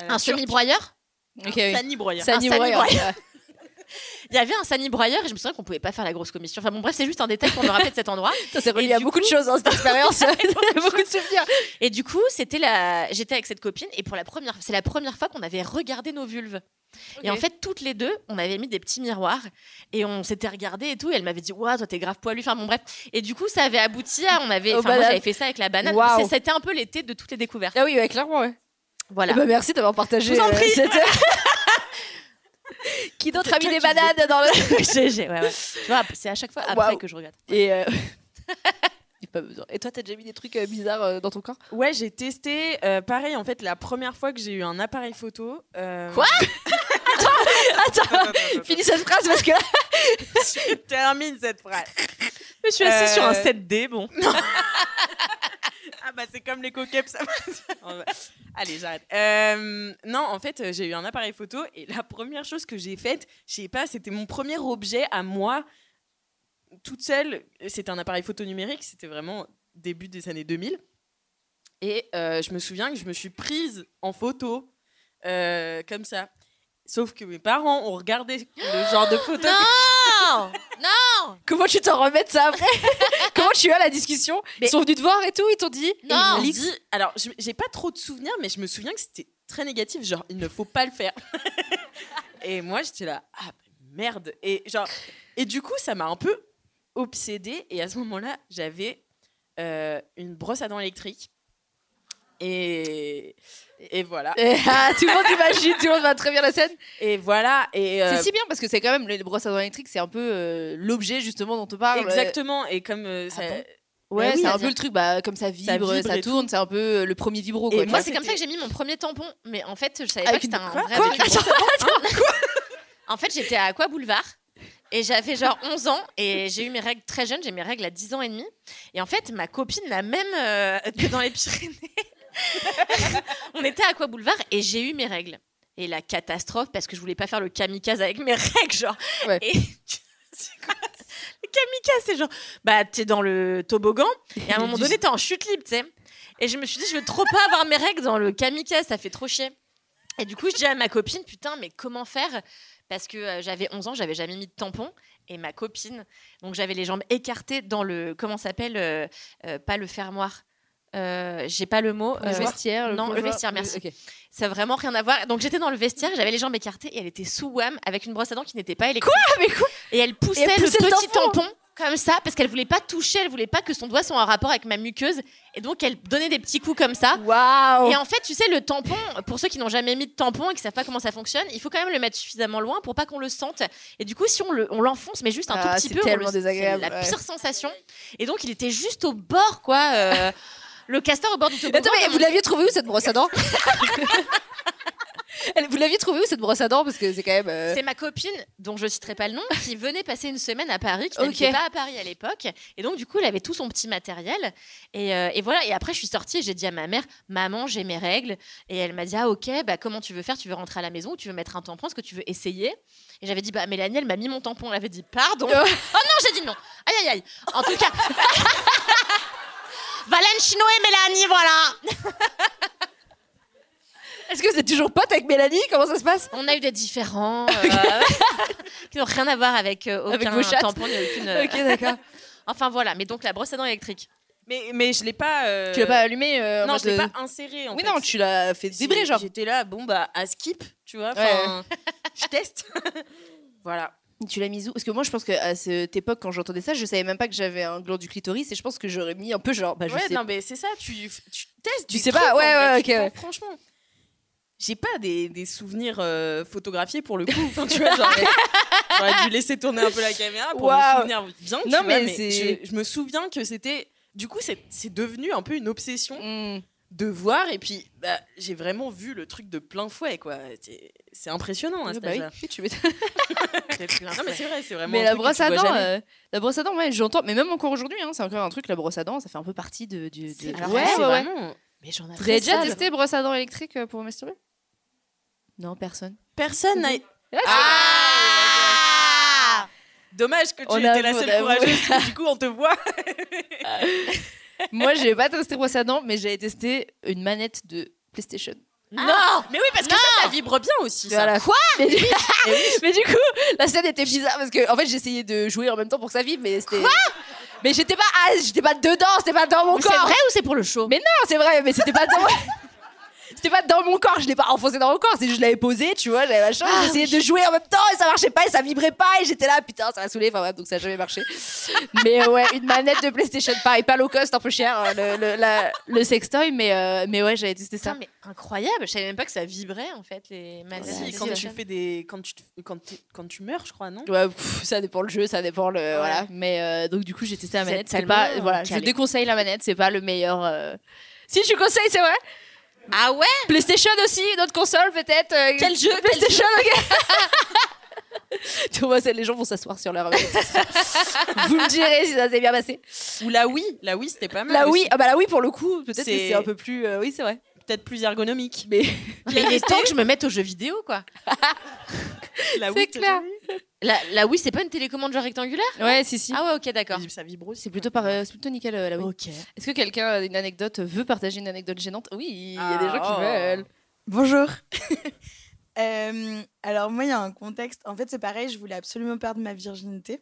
Euh, Un semi-broyeur? Ok, oui. Sani Broyeur. Il y avait un sani broyeur et je me souviens qu'on pouvait pas faire la grosse commission. Enfin bon, bref, c'est juste un détail pour me rappeler de cet endroit. Ça s'est relié à du beaucoup de choses, hein, cette expérience. beaucoup de souvenirs. Et du coup, c'était la, j'étais avec cette copine et pour la première, c'est la première fois qu'on avait regardé nos vulves. Et en fait, toutes les deux, on avait mis des petits miroirs et on s'était regardé et tout. Et elle m'avait dit, waouh, toi t'es grave poilu. Enfin bon, bref. Et du coup, ça avait abouti à, on avait, moi j'avais fait ça avec la banane. C'était un peu l'été de toutes les découvertes. Ah oui, ouais, clairement, ouais. Voilà. Eh ben, merci d'avoir partagé. Euh, cette- Qui d'autre a mis des bananes dans le. Ouais, ouais. Tu vois, c'est à chaque fois après Waouh. que je regarde. Et. euh, pas besoin. Et toi, t'as déjà mis des trucs euh, bizarres euh, dans ton corps? Ouais, j'ai testé. euh, pareil, en fait, la première fois que j'ai eu un appareil photo. euh, Quoi? Attends, finis cette phrase parce que là. Je termine cette phrase. Je me suis assise Euh, sur un 7D, bon. Ah bah c'est comme les coqueps. ça va. Allez, j'arrête. Euh, non, en fait, euh, j'ai eu un appareil photo et la première chose que j'ai faite, je sais pas, c'était mon premier objet à moi, toute seule. C'était un appareil photo numérique, c'était vraiment début des années 2000. Et euh, je me souviens que je me suis prise en photo, euh, comme ça. Sauf que mes parents ont regardé le genre de photo. Non Non Comment tu t'en remets de ça après Comment tu as la discussion Mais- Ils sont venus te voir et tout, ils t'ont dit Non. ils dit, alors je- j'ai pas trop de souvenirs, mais je me souviens que c'était très négatif, genre il ne faut pas le faire. et moi j'étais là, ah merde. Et genre, et du coup ça m'a un peu obsédée. Et à ce moment-là, j'avais euh, une brosse à dents électrique. Et, et voilà. Et, ah, tout le monde imagine, tout le monde va très bien la scène. Et voilà. Et euh, C'est si bien parce que c'est quand même les brosses à dents électriques, c'est un peu euh, l'objet justement dont on parle. exactement. Et comme euh, Ah ça. bon? Ouais, Bah oui, c'est un peu le truc, bah, comme ça vibre, ça, vibre et tourne, c'est un peu le premier vibro. Et Quoi, tu Moi, c'est comme ça que j'ai mis mon premier tampon. Mais en fait, je savais Avec pas que c'était un vrai à dents. En fait, j'étais à Aqua Boulevard. Et j'avais genre 11 ans et j'ai eu mes règles très jeunes, j'ai mes règles à 10 ans et demi. Et en fait, ma copine, la même euh, que dans les Pyrénées, on était à Aqua Boulevard et j'ai eu mes règles. Et la catastrophe, parce que je voulais pas faire le kamikaze avec mes règles, genre. Ouais. Et Le kamikaze, c'est genre, bah, t'es dans le toboggan et à un moment donné, t'es en chute libre, tu sais. Et je me suis dit, je veux trop pas avoir mes règles dans le kamikaze, ça fait trop chier. Et du coup, je dis à ma copine, putain, mais comment faire? Parce que euh, j'avais 11 ans, j'avais jamais mis de tampon. Et ma copine, donc j'avais les jambes écartées dans le, comment s'appelle euh, euh, Pas le fermoir. Euh, J'ai pas le mot. Le euh, vestiaire, non, le vestiaire, merci. ok. ça n'a vraiment rien à voir. Donc j'étais dans le vestiaire, j'avais les jambes écartées et elle était sous WAM avec une brosse à dents qui n'était pas électrique. Ah, mais quoi? Et elle poussait, Et elle poussait le le petit tampon. comme ça parce qu'elle voulait pas toucher, elle voulait pas que son doigt soit en rapport avec ma muqueuse et donc elle donnait des petits coups comme ça. Waouh Et en fait, tu sais, le tampon, pour ceux qui n'ont jamais mis de tampon et qui savent pas comment ça fonctionne, il faut quand même le mettre suffisamment loin pour pas qu'on le sente. Et du coup, si on le- on l'enfonce, mais juste un Ah, tout petit c'est peu, on le- la ouais. pire sensation. Et donc, il était juste au bord, quoi. euh, le castor au bord du toboggan. Attends, mais comme vous l'aviez trouvé où cette brosse à dents Vous l'aviez trouvé où cette brosse à dents Parce que c'est quand même. euh, C'est ma copine, dont je citerai pas le nom, qui venait passer une semaine à Paris, qui n'habitait Ok. pas à Paris à l'époque. Et donc, du coup, elle avait tout son petit matériel. Et, euh, et voilà. Et après, je suis sortie et j'ai dit à ma mère Maman, j'ai mes règles. Et elle m'a dit Ah, ok, bah, comment tu veux faire? Tu veux rentrer à la maison ou tu veux mettre un tampon? Est-ce que tu veux essayer? Et j'avais dit Bah, Mélanie, elle m'a mis mon tampon. Elle avait dit Pardon? Oh non, j'ai dit non Aïe, aïe, aïe En tout cas. Valentino et Mélanie, voilà Est-ce que vous êtes toujours pote avec Mélanie? Comment ça se passe? On a eu des différends euh, qui n'ont rien à voir avec euh, Avec aucun vos chattes tampon ni aucune. euh, Ok, d'accord. Enfin voilà, mais donc la brosse à dents électrique. Mais, mais je l'ai pas. euh, Tu l'as pas allumé euh, Non, je l'ai de- pas inséré. En Oui, fait. non, tu l'as fait vibrer, genre. J'étais là, bon, bah, à skip, tu vois. Ouais. enfin, je teste. voilà. Tu l'as mis où? Parce que moi, je pense qu'à cette époque, quand j'entendais ça, je savais même pas que j'avais un gland du clitoris et je pense que j'aurais mis un peu genre. Bah, je ouais, sais non, mais c'est ça, tu, tu testes. Tu des sais pas, trucs, ouais, ouais, tu ok, fais- ouais. Franchement, j'ai pas des, des souvenirs euh, photographiés pour le coup. Enfin, tu vois, j'aurais, dû laisser tourner un peu la caméra pour me Waouh. souvenir bien. tu Non, vois, mais je, je me souviens que c'était. Du coup, c'est, c'est devenu un peu une obsession Hmm. De voir. Et puis, bah, j'ai vraiment vu le truc de plein fouet, quoi. C'est, impressionnant à Ouais, cet bah oui, âge-là. oui, tu m'étonnes. Non, mais c'est vrai, c'est vraiment. Mais la brosse dents, euh, la brosse à dents, ouais, j'entends. Mais même encore aujourd'hui, hein, c'est encore un truc, la brosse à dents, ça fait un peu partie de. Du, de- ouais, ouais, vraiment. Mais j'en ai déjà testé brosse à dents électrique euh, pour masturber Non, personne. Personne n'a. Ah Dommage que tu On étais la seule courageuse, du coup on te voit. Moi, j'ai pas testé brosse à dents, mais j'ai testé une manette de PlayStation. Non Mais oui, parce que ça, ça vibre bien aussi. Ça. Voilà. Quoi mais, du... mais du coup, la scène était bizarre parce que en fait, j'essayais de jouer en même temps pour que ça vibre, mais c'était. mais j'étais pas, ah, j'étais pas dedans, c'était pas dans mon Mais corps. C'est vrai ou c'est pour le show? Mais non, c'est vrai, mais c'était pas dans. C'était pas dans mon corps, je l'ai pas enfoncé dans mon corps, c'est juste je l'avais posé, tu vois, j'avais machin, Ah, j'essayais de jouer en même temps et ça marchait pas et ça vibrait pas et j'étais là, putain, ça m'a saoulé, enfin bref, donc ça a jamais marché. mais ouais, une manette de PlayStation, pareil, pas low cost, un peu cher, euh, le, le, la- le sextoy, mais, euh, mais ouais, j'avais testé ça. Putain, mais incroyable. Je savais même pas que ça vibrait en fait les manettes. Si, de quand tu fais des quand tu quand, quand tu meurs, je crois, non? Ouais, pff, ça dépend le jeu, ça dépend le. Voilà. Mais euh, donc, du coup, j'ai testé la manette. C'est pas. Voilà, je déconseille la manette, c'est pas le meilleur. euh. Si, je conseille, c'est vrai. Ah ouais? PlayStation aussi, notre console peut-être. euh, Quel jeu, quel PlayStation, ok. Tu vois, les gens vont s'asseoir sur leur. Vous me direz si ça s'est bien passé. Ou la Wii, la Wii c'était pas mal. La aussi. Wii, ah bah la Wii pour le coup, peut-être que c'est un peu plus. euh, oui, c'est vrai. Peut-être plus ergonomique. Mais Mais il est temps que je me mette aux jeux vidéo quoi. La c'est clair. La, la Wii, c'est pas une télécommande genre rectangulaire Ouais, si, si. Ah ouais, ok, d'accord. Ça vibre aussi. C'est plutôt, par, euh, c'est plutôt nickel euh, la Wii. Ok. Est-ce que quelqu'un a une anecdote, veut partager une anecdote gênante? Oui, il y a des Ah, gens qui oh. veulent. Bonjour. Euh, alors moi, il y a un contexte. En fait, c'est pareil, je voulais absolument perdre ma virginité.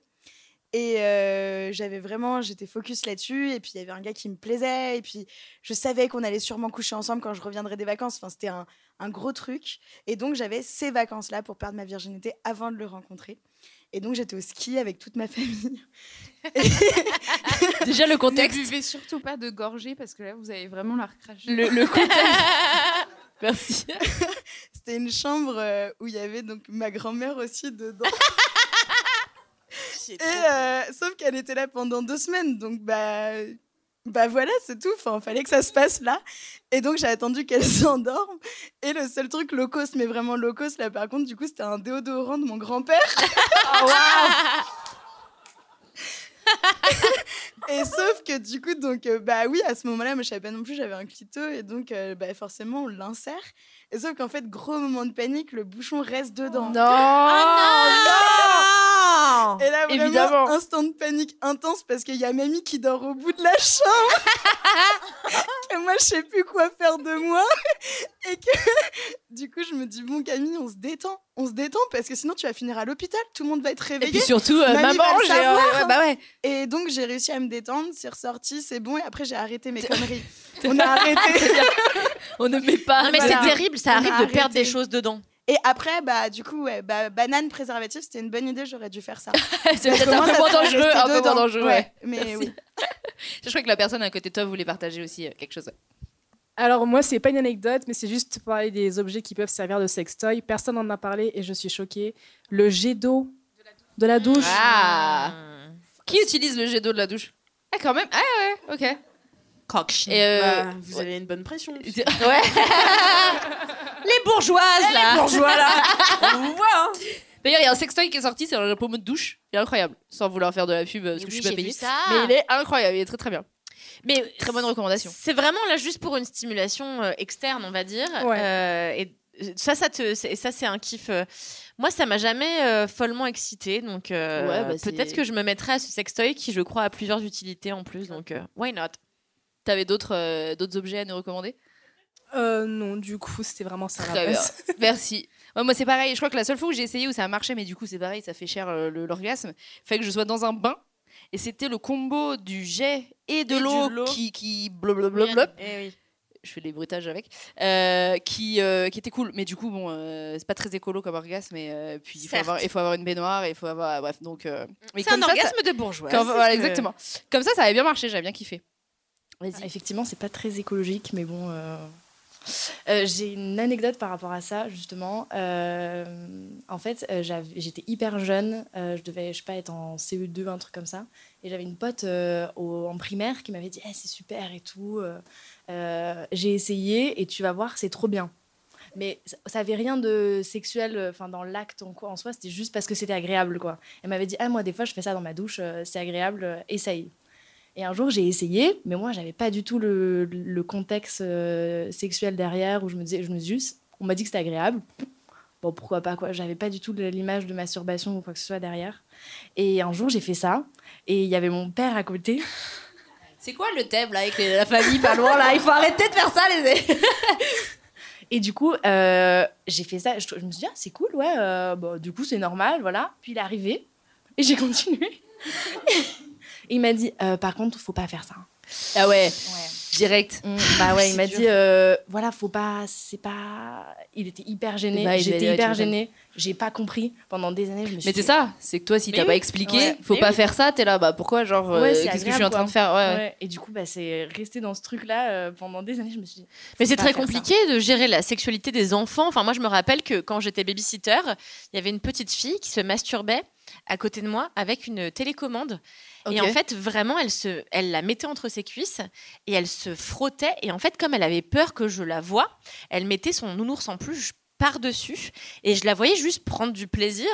Et euh, j'avais vraiment, j'étais focus là-dessus. Et puis il y avait un gars qui me plaisait. Et puis je savais qu'on allait sûrement coucher ensemble quand je reviendrais des vacances. Enfin, c'était un, un gros truc. Et donc j'avais ces vacances-là pour perdre ma virginité avant de le rencontrer. Et donc j'étais au ski avec toute ma famille. Déjà le Ne contexte. buvez surtout pas de gorgée parce que là, vous allez vraiment la recracher. Le, le contexte. Merci. C'était une chambre où il y avait donc ma grand-mère aussi dedans. Et euh, sauf qu'elle était là pendant deux semaines, donc bah, bah voilà, c'est tout. Enfin, fallait que ça se passe là. Et donc j'ai attendu qu'elle s'endorme. Et le seul truc low cost, mais vraiment low cost là, par contre, du coup, c'était un déodorant de mon grand-père. et sauf que du coup, donc euh, bah oui, à ce moment-là, moi je savais pas non plus, j'avais un clito et donc euh, bah, forcément on l'insère. Et sauf qu'en fait, gros moment de panique, le bouchon reste dedans. Non, Et là, vraiment, Évidemment. instant de panique intense parce qu'il y a mamie qui dort au bout de la chambre. et moi, je sais plus quoi faire de moi. et que, du coup, je me dis, bon, Camille, on se détend. On se détend parce que sinon, tu vas finir à l'hôpital. Tout le monde va être Et réveillé. puis surtout, euh, Mamie maman, j'ai. ouais, bah ouais. Et donc, j'ai réussi à me détendre. C'est ressorti, c'est bon. Et après, j'ai arrêté mes conneries. on a arrêté. On ne met pas. Non mais Voilà. c'est terrible, ça On arrive de perdre des choses dedans. Et après, bah, du coup, ouais, bah, banane préservatif, c'était une bonne idée. J'aurais dû faire ça. c'est peut-être un peu moins dangereux. Un peu moins dangereux, ouais. Mais Merci. oui. Je crois que la personne à côté de toi voulait partager aussi euh, quelque chose. Alors moi, c'est pas une anecdote, mais c'est juste pour parler des objets qui peuvent servir de sextoy. Personne n'en a parlé et je suis choquée. Le jet d'eau de la douche. Ah. Qui utilise le jet d'eau de la douche? Ah, quand même. Ah, ouais, ok. Et euh, Bah, vous avez une bonne pression. ouais. Les bourgeoises là. Bourgeois là. On vous voit. Hein. D'ailleurs, il y a un sextoy qui est sorti, c'est un pommeau de douche. Il est incroyable. Sans vouloir faire de la pub parce que Oui, je suis pas payée. vu ça. Mais il est incroyable, il est très très bien. Mais Très bonne recommandation. C'est vraiment là juste pour une stimulation euh, externe, on va dire. Ouais. Euh, et ça, ça te, c'est- ça c'est un kiff. euh. Moi, ça m'a jamais euh, follement excité, donc euh, Ouais, bah, c'est- peut-être que je me mettrai à ce sextoy qui, je crois, a plusieurs utilités en plus. Donc, euh, why not? T'avais d'autres euh, d'autres objets à nous recommander? Euh, non, du coup, c'était vraiment ça. Très bien. Merci. Ouais, moi, c'est pareil. Je crois que la seule fois où j'ai essayé où ça a marché, mais du coup, c'est pareil, ça fait cher euh, le- l'orgasme, fait que je sois dans un bain Et c'était le combo du jet et de l'eau qui, qui blablabla. Eh oui. Je fais des bruitages avec. euh, qui, euh, qui était cool. Mais du coup, bon, euh, c'est pas très écolo comme orgasme. Mais euh, puis, il faut, avoir, il faut avoir une baignoire. Il faut avoir. Bref, donc. euh, mais C'est un comme ça, ça- orgasme de bourgeois. comme- voilà, exactement. Comme ça, ça avait bien marché. J'avais bien kiffé. Ah, Effectivement, c'est pas très écologique, mais bon. Euh, J'ai une anecdote par rapport à ça, justement. Euh, en fait, euh, j'étais hyper jeune. je devais, je sais pas, être en CE2, un truc comme ça. Et j'avais une pote en primaire qui m'avait dit Eh, c'est super et tout. J'ai essayé et tu vas voir, c'est trop bien. Mais ça- ça avait rien de sexuel enfin dans l'acte en, en soi, c'était juste parce que c'était agréable. quoi. Elle m'avait dit Ah, moi, des fois, je fais ça dans ma douche, c'est agréable, essaye. Et un jour, j'ai essayé, mais moi, j'avais pas du tout le, le contexte euh, sexuel derrière où je me disais, je me juste, on m'a dit que c'était agréable. Bon, pourquoi pas, quoi. J'avais pas du tout l'image de masturbation ou quoi que ce soit derrière. Et un jour, j'ai fait ça, et il y avait mon père à côté. C'est quoi le thème là avec les- la famille pas loin là? Il faut arrêter de faire ça, les. Et du coup, euh, j'ai fait ça. Je, je me suis dit, ah, c'est cool, ouais. euh, bon, du coup, c'est normal, voilà. Puis il est arrivé, et j'ai continué. Et il m'a dit, euh, par contre, faut pas faire ça. Ah ouais, Ouais. direct. Mm, bah ouais, il m'a dit, euh, voilà, faut pas, c'est pas. Il était hyper gêné, Bah, j'étais ouais, hyper gênée, j'ai pas compris pendant des années. Je me suis Mais c'est ça, c'est que toi, si t'as oui. pas expliqué, Ouais. faut Mais pas oui. faire ça, t'es là, bah pourquoi, genre, euh, Ouais, c'est qu'est-ce que je suis en train de faire ouais, ouais. Ouais, Et du coup, bah, c'est resté dans ce truc-là euh, pendant des années. Je me suis dit, Mais c'est très ça. compliqué de gérer la sexualité des enfants. Enfin, moi, je me rappelle que quand j'étais babysitter, il y avait une petite fille qui se masturbait à côté de moi avec une télécommande. Et en fait, vraiment, elle, se, elle la mettait entre ses cuisses et elle se frottait. Et en fait, comme elle avait peur que je la voie, elle mettait son nounours en plus par-dessus. Et je la voyais juste prendre du plaisir.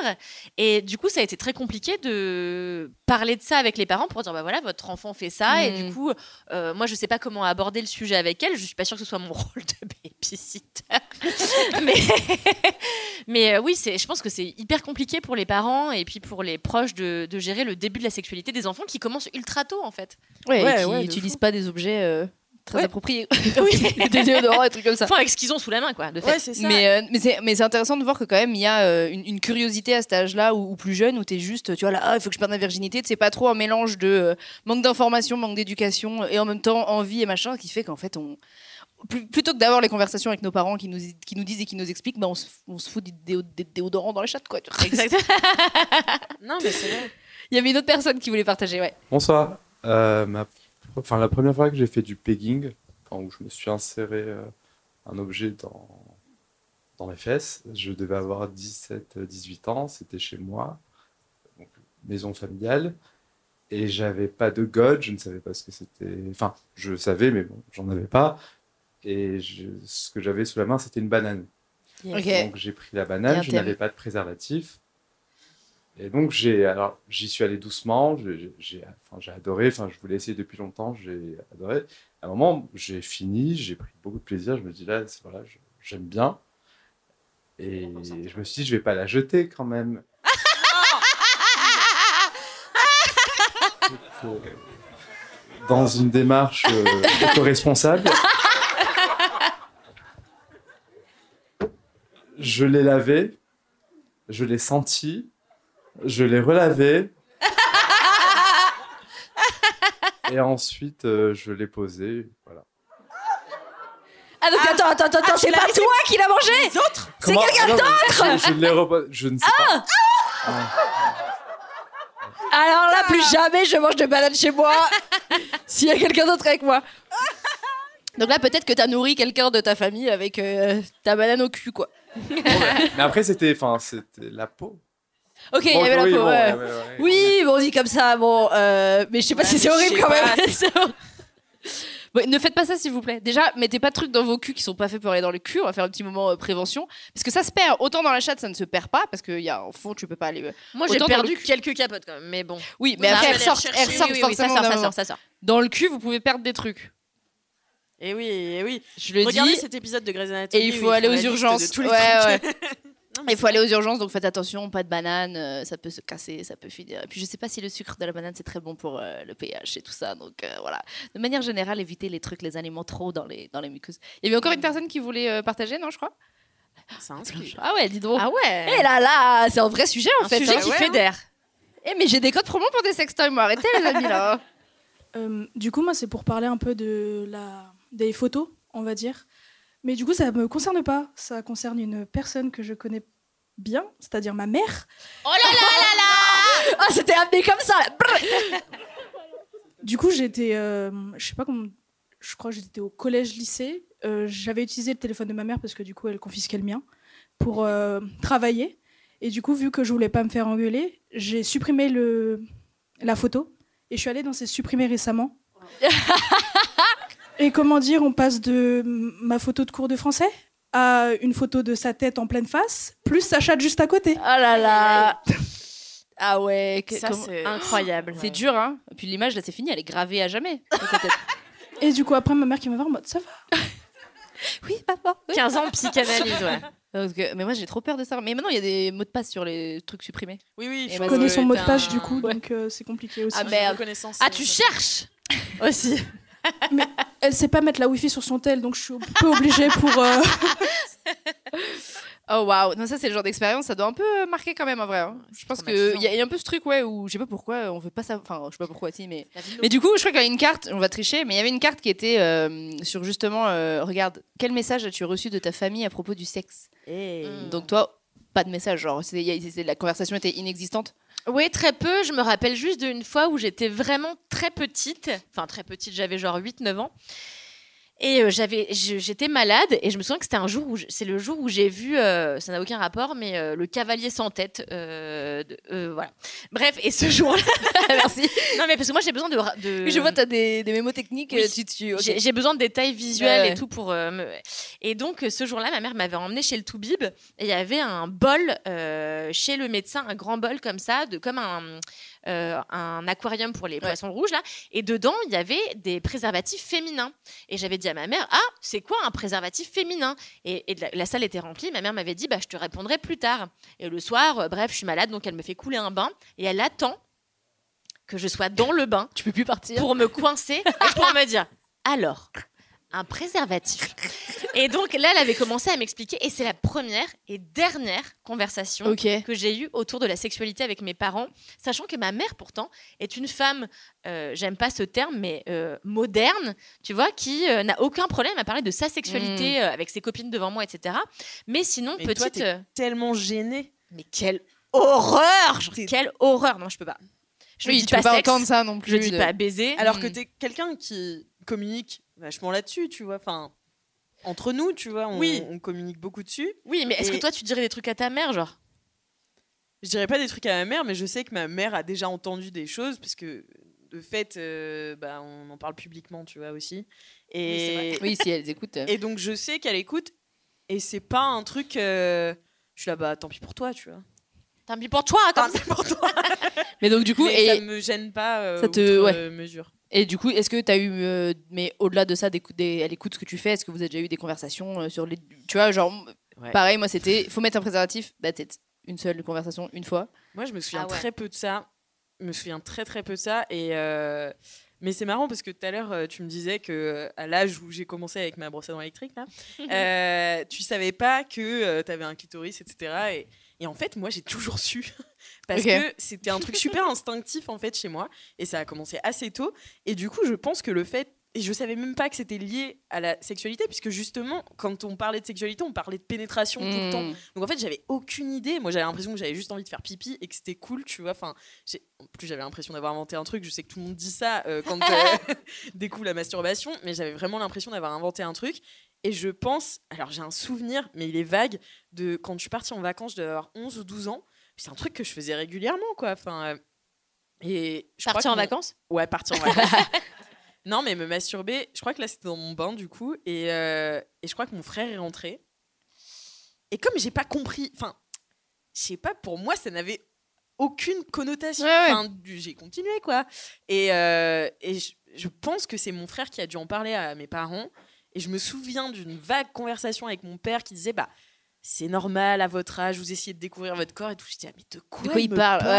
Et du coup ça a été très compliqué de parler de ça avec les parents pour dire bah voilà votre enfant fait ça. Et Mm. du coup euh, moi je sais pas comment aborder le sujet avec elle. Je suis pas sûre que ce soit mon rôle de babysitter. Mais mais euh, oui c'est je pense que c'est hyper compliqué pour les parents et puis pour les proches de, de gérer le début de la sexualité des enfants qui commencent ultra tôt en fait. Ouais, Ouais, et qui n'utilisent pas des objets euh, très Ouais. oui des déodorants, des trucs comme ça. enfin avec ce qu'ils ont sous la main quoi de fait Ouais, c'est ça. Mais, euh, mais c'est mais c'est intéressant de voir que quand même il y a euh, une, une curiosité à cet âge-là ou, ou plus jeune où t'es juste tu vois là ah, il faut que je perde ma virginité c'est pas trop un mélange de euh, manque d'information manque d'éducation et en même temps envie et machin qui fait qu'en fait on plutôt que d'avoir les conversations avec nos parents qui nous qui nous disent et qui nous expliquent bah on se, on se fout des, déo- des déodorants dans les chattes quoi tu vois. exactement Non, mais c'est vrai. il y avait une autre personne qui voulait partager ouais Bonsoir. Euh, ma... enfin, la première fois que j'ai fait du pegging, où je me suis inséré euh, un objet dans... dans mes fesses, je devais avoir 17-18 ans, c'était chez moi, donc, maison familiale, et j'avais pas de god, je ne savais pas ce que c'était. Enfin, je savais, mais bon, j'en avais pas. Et je- ce que j'avais sous la main, c'était une banane. Donc j'ai pris la banane, je n'avais pas de préservatif. Et donc j'ai alors j'y suis allé doucement, j'ai enfin, j'ai adoré, enfin je voulais essayer depuis longtemps, j'ai adoré. À un moment, j'ai fini, j'ai pris beaucoup de plaisir, je me dis là voilà, je- j'aime bien. Et je me suis dit je vais pas la jeter quand même. Dans une démarche euh, éco-responsable. Je l'ai lavé, je l'ai senti, je l'ai relavé. et ensuite, euh, je l'ai posé. Voilà. ah donc attends attends attends c'est pas toi qui l'as mangé Les autres C'est Comment- quelqu'un Non, mais Je, je l'ai reposé. Je ne sais pas. alors là plus jamais je mange de banane chez moi s'il y a quelqu'un d'autre avec moi donc là peut-être que t'as nourri quelqu'un de ta famille avec euh, ta banane au cul quoi Mais après, c'était, enfin, c'était la peau. Ok il y avait la peau bon, ouais. ouais, ouais, ouais. Oui, bon, on dit comme ça, bon, euh, mais je sais pas Ouais, si c'est horrible quand même. Bon, ne faites pas ça s'il vous plaît. Déjà, mettez pas de trucs dans vos culs qui sont pas faits pour aller dans le cul. On va faire un petit moment euh, prévention. Parce que ça se perd. Autant dans la chatte, ça ne se perd pas. Parce qu'il y a un fond, tu peux pas aller. euh. moi j'ai perdu quelques capotes quand même mais bon Oui, mais après, elles sortent, rechercher. elles sortent Oui, oui, oui, ça forcément sort, ça sort, ça sort. Dans le cul, vous pouvez perdre des trucs. Et oui, et oui. Je le Regardez dis. cet épisode de Grey's Anatomy. Et il faut aller aux urgences. Ouais, mais Il faut aller aux urgences, donc faites attention, pas de banane, euh, ça peut se casser, ça peut finir. Et puis je sais pas si le sucre de la banane c'est très bon pour euh, le pH et tout ça, donc euh, voilà. De manière générale, évitez les trucs, les aliments trop dans les, dans les muqueuses. Il y avait encore une personne qui voulait euh, partager, non, je crois? Ça. Ah ouais, dis donc. ah ouais Eh là là, c'est un vrai sujet en un fait. sujet hein. qui ouais, fait hein. d'air Eh, mais j'ai des codes promo pour des sextoys, moi. Arrêtez, les amis, là. Euh, du coup, moi, c'est pour parler un peu de la... des photos, on va dire. Mais du coup, ça me concerne pas. Ça concerne une personne que je connais bien, c'est-à-dire ma mère. Oh là là là là Ah, c'était amené comme ça, là. Du coup, j'étais, euh, je sais pas comment, je crois que j'étais au collège-lycée. Euh, J'avais utilisé le téléphone de ma mère parce que du coup, elle confisquait le mien pour euh, travailler. Et du coup, vu que je voulais pas me faire engueuler, j'ai supprimé le, la photo et je suis allée dans ces supprimés récemment. et comment dire, on passe de ma photo de cours de français à une photo de sa tête en pleine face, plus sa chatte juste à côté. Oh là là. Ah ouais. que- Ça, c'est Incroyable. C'est dur, hein. Et puis l'image, là, c'est fini. Elle est gravée à jamais. Et du coup, après, ma mère qui me voir en mode ça va. oui, papa. oui. 15 ans de psychanalyse, ouais. Parce que- mais moi, j'ai trop peur de ça. Mais maintenant, il y a des mots de passe sur les trucs supprimés. Oui, oui. Je bah, connais son mot de passe un- du coup, Ouais. donc euh, c'est compliqué aussi. Ah, merde. Ah, euh, tu cherches aussi. Elle sait pas mettre la wifi sur son tel, donc je suis un peu obligée pour. euh, Oh waouh, non ça c'est le genre d'expérience, ça doit un peu euh, marquer quand même en vrai. hein. Je pense qu'il y, y a un peu ce truc ouais où je sais pas pourquoi on veut pas ça, enfin je sais pas pourquoi si mais mais du coup je crois qu'il y a une carte, on va tricher, mais il y avait une carte qui était euh, sur justement euh, regarde quel message as-tu reçu de ta famille à propos du sexe? Eh. Donc toi pas de message genre la conversation était inexistante. Oui, très peu. Je me rappelle juste d'une fois où j'étais vraiment très petite. Enfin, très petite, j'avais genre 8-9 ans. Et euh, j'avais, j'étais malade et je me souviens que c'était un jour où c'est le jour où j'ai vu, euh, ça n'a aucun rapport, mais euh, le cavalier sans tête. euh, de- euh, voilà. Bref, et ce jour-là, Merci. non mais parce que moi j'ai besoin de, de Je vois t'as des, des mémos techniques Oui. euh, tu, tu- ok. J'ai besoin de détails visuels Ouais, et tout pour euh, me... Et donc ce jour-là, ma mère m'avait emmené chez le Toubib et il y avait un bol euh, chez le médecin, un grand bol comme ça, de comme un euh, un aquarium pour les poissons rouges là. Et dedans, il y avait des préservatifs féminins. Et j'avais dit à ma mère, ah, c'est quoi un préservatif féminin? Et, et la, la salle était remplie. Ma mère m'avait dit, bah je te répondrai plus tard. Et le soir, euh, bref, je suis malade, donc elle me fait couler un bain et elle attend que je sois dans le bain tu peux plus partir. pour me coincer et pour me dire alors un préservatif. Et donc là, elle avait commencé à m'expliquer, et c'est la première et dernière conversation que j'ai eue autour de la sexualité avec mes parents, sachant que ma mère pourtant est une femme, euh, j'aime pas ce terme, mais euh, moderne, tu vois, qui euh, n'a aucun problème à parler de sa sexualité euh, avec ses copines devant moi, etc. Mais sinon, Mais petite, Tellement gênée. mais quelle horreur, genre, quelle horreur, non, je peux pas. Je oui, dis tu peux pas sexe, entendre ça non plus. je dis de- pas baiser. Alors Mm. que t'es quelqu'un qui communique vachement là-dessus, tu vois. Enfin, entre nous, tu vois, on, Oui. on communique beaucoup dessus. Oui, mais est-ce Et- que toi, tu dirais des trucs à ta mère, genre? Je dirais pas des trucs à ma mère, mais je sais que ma mère a déjà entendu des choses, parce que de fait, euh, bah, on en parle publiquement, tu vois aussi. Et, Oui, si elles écoutent. et donc je sais qu'elle écoute, et c'est pas un truc. euh, je suis là, bah tant pis pour toi, tu vois. Tant pis pour toi, Tant pis pour toi. Mais donc du coup Mais et ça me gêne pas euh, Ça te- outre, ouais. euh, mesure. Et du coup, est-ce que tu as eu, euh, mais au-delà de ça, des, des- elle écoute ce que tu fais, est-ce que vous avez déjà eu des conversations euh, sur les. Tu vois, genre, Ouais. pareil, moi c'était, faut mettre un préservatif, that's it. Une seule conversation, une fois. Moi, je me souviens Ah ouais. très peu de ça. Je me souviens très très peu de ça. Et euh, mais c'est marrant parce que tout à l'heure, euh, tu me disais que euh, à l'âge où j'ai commencé avec ma brosse à dents électrique, là, euh, tu savais pas que tu avais un clitoris, etc. Et, et en fait, moi, j'ai toujours su. Parce que c'était un truc super instinctif en fait chez moi et ça a commencé assez tôt et du coup je pense que le fait et je savais même pas que c'était lié à la sexualité puisque justement quand on parlait de sexualité on parlait de pénétration tout le temps Mm. donc en fait, j'avais aucune idée. Moi, j'avais l'impression que j'avais juste envie de faire pipi et que c'était cool, tu vois. Enfin, en plus, j'avais l'impression d'avoir inventé un truc. Je sais que tout le monde dit ça euh, quand euh, découvre la masturbation, mais j'avais vraiment l'impression d'avoir inventé un truc. Et je pense, alors j'ai un souvenir, mais il est vague, de quand je suis partie en vacances, je devais avoir 11 ou 12 ans. C'est un truc que je faisais régulièrement, quoi. Enfin, euh, et je que en vacances? Ouais, partir en vacances. non, mais me masturber, je crois que là c'était dans mon bain du coup, et, euh, et je crois que mon frère est rentré. Et comme j'ai pas compris, enfin, je sais pas, pour moi ça n'avait aucune connotation. Ouais, ouais. J'ai continué quoi. Et, euh, et je, je pense que c'est mon frère qui a dû en parler à mes parents. Et je me souviens d'une vague conversation avec mon père qui disait bah c'est normal à votre âge, vous essayez de découvrir votre corps et tout. Je disais ah, mais de quoi, De quoi il me parle? Ouais,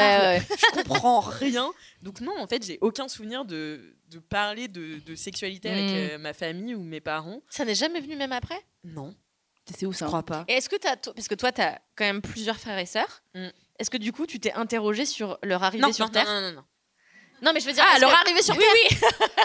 ouais. je comprends rien. Donc non, en fait, j'ai aucun souvenir de, de parler de, de sexualité avec Mm. euh, ma famille ou mes parents. Ça n'est jamais venu même après? Non, C'est où je ça crois pas. Et est-ce que t'as, parce que toi, tu as quand même plusieurs frères et sœurs, Mm. Est-ce que du coup, tu t'es interrogé sur leur arrivée Non, sur non, Terre? non, non, non. Non, mais je veux dire. Ah, leur que- arrivée sur oui, oui.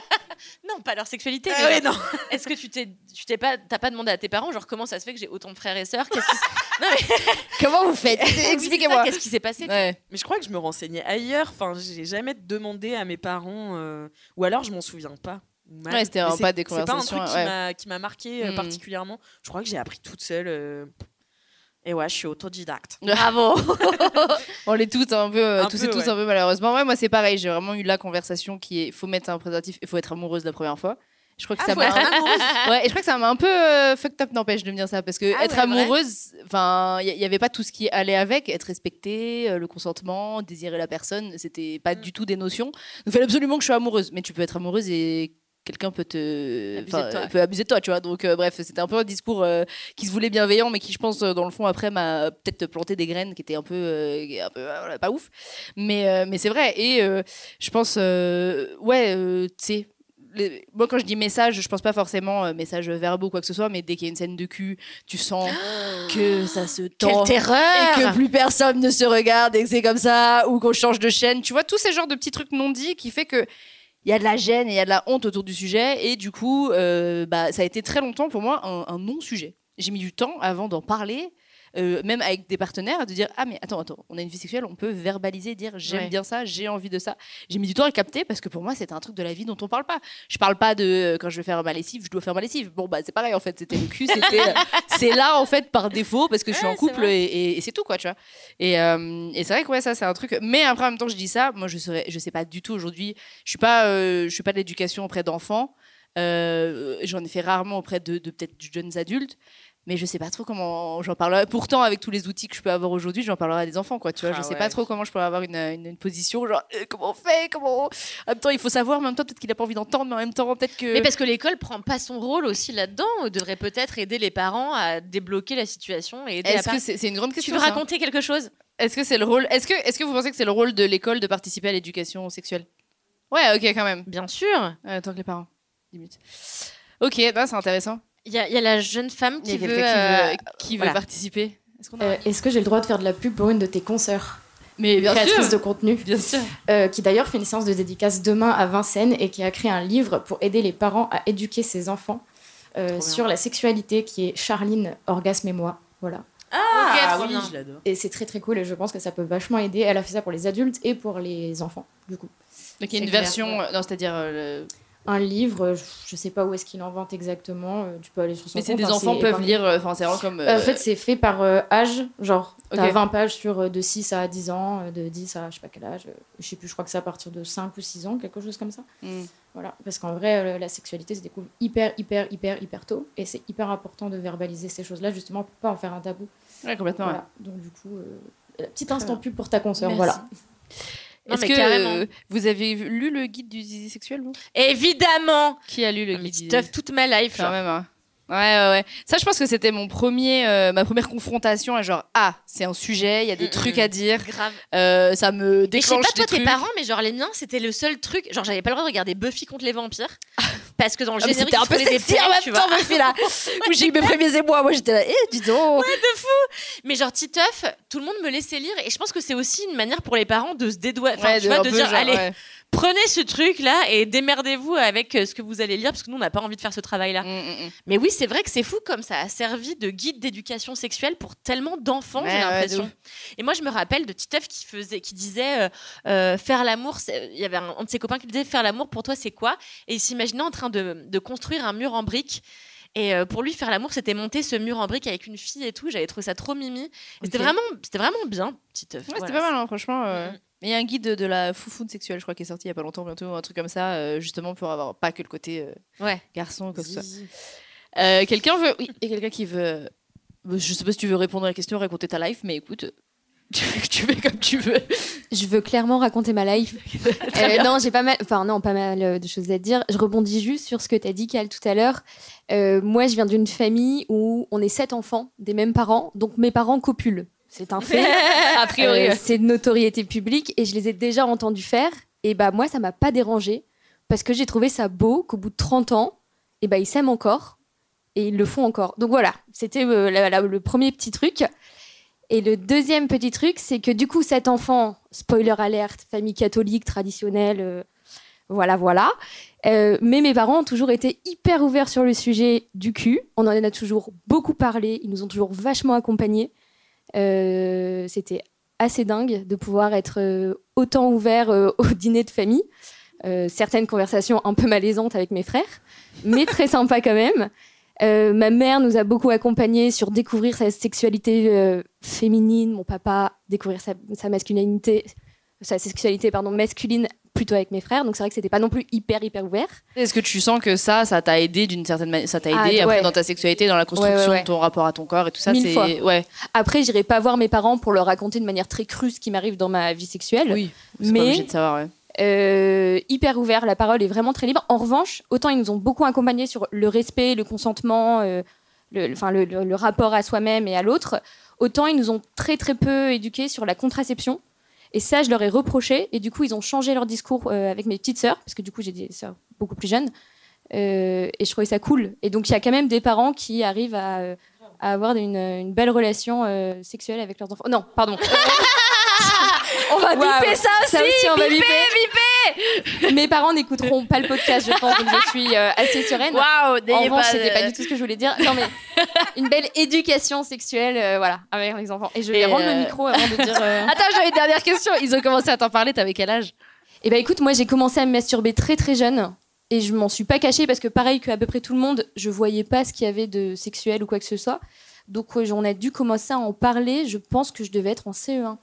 non, pas leur sexualité. Ah mais non. Est-ce que tu t'es, tu t'es pas, t'as pas demandé à tes parents, genre comment ça se fait que j'ai autant de frères et sœurs? Qu'est-ce qui s- Non mais Comment vous faites? Expliquez-moi. Qu'est-ce qui s'est passé Ouais. Mais je crois que je me renseignais ailleurs. Enfin, j'ai jamais demandé à mes parents, euh, ou alors je m'en souviens pas. Ouais, c'était pas des C'est pas un conversations, truc qui ouais. m'a qui m'a marqué euh, Hmm. particulièrement. Je crois que j'ai appris toute seule. euh, Et ouais, je suis autodidacte. Bravo. On l'est toutes un peu, euh, Un tous peu, et tous ouais. un peu malheureusement. Ouais, moi c'est pareil. J'ai vraiment eu la conversation qui est, faut mettre un préservatif, il faut être amoureuse la première fois. Je crois que ça faut m'a, ouais, et je crois que ça m'a un peu euh, fucked up n'empêche de me dire ça parce que Ah être ouais, amoureuse, enfin, il y, avait pas tout ce qui allait avec, être respectée, euh, le consentement, désirer la personne, c'était pas Mm. du tout des notions. Il fallait absolument que je sois amoureuse, mais tu peux être amoureuse et quelqu'un peut te Abuser de toi. peut abuser de toi tu vois. Donc euh, bref c'était un peu un discours euh, qui se voulait bienveillant mais qui je pense euh, dans le fond après m'a peut-être planté des graines qui étaient un peu euh, un peu voilà, pas ouf. Mais mais c'est vrai. Et je pense ouais tu sais les- moi quand je dis message je pense pas forcément euh, message verbaux ou quoi que ce soit mais dès qu'il y a une scène de cul tu sens que ça se Quelle tend terreur et que plus personne ne se regarde et que c'est comme ça ou qu'on change de chaîne. Tu vois tous ces genres de petits trucs non dits qui fait que il y a de la gêne et il y a de la honte autour du sujet. Et du coup euh, bah, ça a été très longtemps pour moi un, un non sujet j'ai mis du temps avant d'en parler euh, même avec des partenaires de dire ah mais attends attends on a une vie sexuelle on peut verbaliser dire j'aime Ouais. bien ça j'ai envie de ça. J'ai mis du temps à le capter parce que pour moi c'était un truc de la vie dont on parle pas. Je parle pas de euh, quand je vais faire ma lessive je dois faire ma lessive. Bon bah c'est pareil en fait c'était le cul c'était euh, c'est là en fait par défaut parce que je suis Ouais, en couple et, et- et c'est tout quoi tu vois. Et, euh, et c'est vrai que ouais ça c'est un truc mais après en même temps je dis ça moi je serais je sais pas du tout aujourd'hui je suis pas euh, je suis pas de l'éducation auprès d'enfants. Euh, j'en ai fait rarement auprès de, de peut-être de jeunes adultes mais je sais pas trop comment j'en parlerai pourtant avec tous les outils que je peux avoir aujourd'hui j'en parlerai à des enfants quoi tu vois Ah je sais ouais. pas trop comment je pourrais avoir une, une, une position genre euh, comment on fait comment on- en même temps il faut savoir en même temps peut-être qu'il a pas envie d'entendre mais en même temps peut-être que Mais parce que l'école prend pas son rôle aussi là-dedans, on devrait peut-être aider les parents à débloquer la situation et est-ce que c'est une grande Tu question veux ça. raconter quelque chose? Est-ce que c'est le rôle Est-ce que est-ce que vous pensez que c'est le rôle de l'école de participer à l'éducation sexuelle? Ouais, ok, quand même. Bien sûr. Euh, tant que les parents. Limite. Ok, bah, c'est intéressant. Il y, a- il y a la jeune femme qui veut. euh, qui veut, qui veut voilà. participer. Est-ce qu'on a- Euh, Est-ce que j'ai le droit de faire de la pub pour une de tes consoeurs Mais bien créatrice sûr. de contenu Bien sûr. euh, qui d'ailleurs fait une séance de dédicace demain à Vincennes et qui a créé un livre pour aider les parents à éduquer ses enfants euh, sur la sexualité qui est Charline, Orgasme et moi. Voilà. Ah trop oui, bien. je l'adore. Et c'est très très cool et je pense que ça peut vachement aider. Elle a fait ça pour les adultes et pour les enfants, du coup. Donc il y a une clair, version. ouais. Non, c'est-à-dire. euh, le- Un livre, euh, je sais pas où est-ce qu'il en vente exactement, euh, tu peux aller sur son Mais c'est compte, des hein, enfants peuvent lire. euh, Enfin, c'est vraiment comme. Euh, en fait, c'est fait par euh, âge, genre, t'as Ok. 20 pages sur de 6 à 10 ans, de 10 à je sais pas quel âge, je sais plus, je crois que c'est à partir de 5 ou 6 ans, quelque chose comme ça. hmm. Voilà, parce qu'en vrai, la sexualité se découvre hyper, hyper, hyper, hyper tôt, et c'est hyper important de verbaliser ces choses-là, justement, pour pas en faire un tabou. Ouais, complètement. ouais. Donc du coup, euh, petit instant pub pour ta consoeur, Merci. voilà. Est-ce que carrément. vous avez lu le guide du zizi sexuel vous? Évidemment Qui a lu le Mais guide du Titeuf toute ma life. Quand même, hein. Ouais, ouais, ouais. Ça, je pense que c'était mon premier, euh, ma première confrontation à genre, ah, c'est un sujet, il y a des Mm, trucs mm. à dire, Grave. euh, ça me Mais je sais déclenche pas toi tes parents, mais genre les miens, c'était le seul truc. Genre j'avais pas le droit de regarder Buffy contre les vampires parce que dans le Ah, générique c'était un peu sexy en même temps, là. Où j'ai eu mes premiers émois. Moi, j'étais là, eh, dis donc. Mais genre Titeuf, tout le monde me laissait lire et je pense que c'est aussi une manière pour les parents de se dédouaner, enfin, Ouais, tu vois, un de dire genre, allez, ouais. Prenez ce truc là et démerdez-vous avec euh, ce que vous allez lire parce que nous on n'a pas envie de faire ce travail là. Mm, mm, mm. Mais oui, c'est vrai que c'est fou comme ça a servi de guide d'éducation sexuelle pour tellement d'enfants, Ouais, j'ai l'impression. et moi, je me rappelle de Titeuf qui faisait, qui disait euh, euh, faire l'amour. Il y avait un, un de ses copains qui disait faire l'amour pour toi, c'est quoi? Et il s'imaginait en train de, de construire un mur en briques. Et pour lui, faire l'amour, c'était monter ce mur en briques avec une fille et tout. J'avais trouvé ça trop mimi. C'était vraiment, c'était vraiment bien, Titeuf. Ouais, Voilà. c'était pas mal, hein, franchement. euh. Mais il y a un guide de, de la foufoune sexuelle, je crois, qui est sorti il y a pas longtemps, bientôt, un truc comme ça, euh, justement pour avoir pas que le côté euh, Ouais. garçon, ou quoi que ce soit. Zizi. Euh, quelqu'un veut. Oui, il y a quelqu'un qui veut. Je sais pas si tu veux répondre à la question, raconter ta life, mais écoute, tu fais, tu fais comme tu veux. Je veux clairement raconter ma life. Euh, non, j'ai pas mal, enfin non, pas mal euh, de choses à dire. Je rebondis juste sur ce que tu as dit, Cal, tout à l'heure. Euh, moi, je viens d'une famille où on est sept enfants, des mêmes parents, donc mes parents copulent. C'est un fait. a priori. Euh, c'est de notoriété publique et je les ai déjà entendus faire. Et bah moi, ça m'a pas dérangé parce que j'ai trouvé ça beau qu'au bout de 30 ans, et bah ils s'aiment encore et ils le font encore. Donc voilà, c'était euh, le premier petit truc. Et le deuxième petit truc, c'est que du coup, cet enfant, spoiler alerte, famille catholique traditionnelle, euh, voilà, voilà. Mais mes parents ont toujours été hyper ouverts sur le sujet du cul. On en a toujours beaucoup parlé. Ils nous ont toujours vachement accompagnés. Euh, C'était assez dingue de pouvoir être euh, autant ouvert euh, au dîner de famille. Certaines conversations un peu malaisantes avec mes frères, mais très sympa quand même. Euh, ma mère nous a beaucoup accompagnés sur découvrir sa sexualité euh, féminine, mon papa découvrir sa, sa masculinité, sa sexualité pardon masculine plutôt avec mes frères. Donc c'est vrai que c'était pas non plus hyper hyper ouvert. Est-ce que tu sens que ça, ça t'a aidé d'une certaine manière Ça t'a Ah, aidé après dans ta sexualité, dans la construction Ouais, ouais, ouais. de ton rapport à ton corps et tout ça Mille fois. ouais. Après, j'irai pas voir mes parents pour leur raconter de manière très crue ce qui m'arrive dans ma vie sexuelle. Oui. Pas mais de savoir. Euh, hyper ouvert, la parole est vraiment très libre. En revanche, autant ils nous ont beaucoup accompagnés sur le respect, le consentement, euh, le, enfin, le, le- le rapport à soi-même et à l'autre, autant ils nous ont très très peu éduqués sur la contraception. Et ça, je leur ai reproché. Et du coup, ils ont changé leur discours euh, avec mes petites sœurs, parce que du coup, j'ai des sœurs beaucoup plus jeunes. Euh, et je trouvais ça cool. Et donc, il y a quand même des parents qui arrivent à, euh, avoir une, belle relation sexuelle avec leurs enfants. Non, pardon. on va Waouh. biper ça aussi, Ça aussi, on va biper, Mes parents n'écouteront pas le podcast, je pense, donc je suis euh, assez sereine. Waouh, En revanche, c'était de- pas du tout ce que je voulais dire. Non, mais une belle éducation sexuelle, euh, voilà, avec les enfants. Et je vais rendre euh, le micro avant de dire. euh, Attends, j'avais une dernière question. Ils ont commencé à t'en parler. T'avais quel âge? Eh ben écoute, moi j'ai commencé à me masturber très très jeune et je m'en suis pas cachée parce que pareil qu'à peu près tout le monde, je voyais pas ce qu'il y avait de sexuel ou quoi que ce soit. Donc on a dû commencer à en parler. Je pense que je devais être en CE1.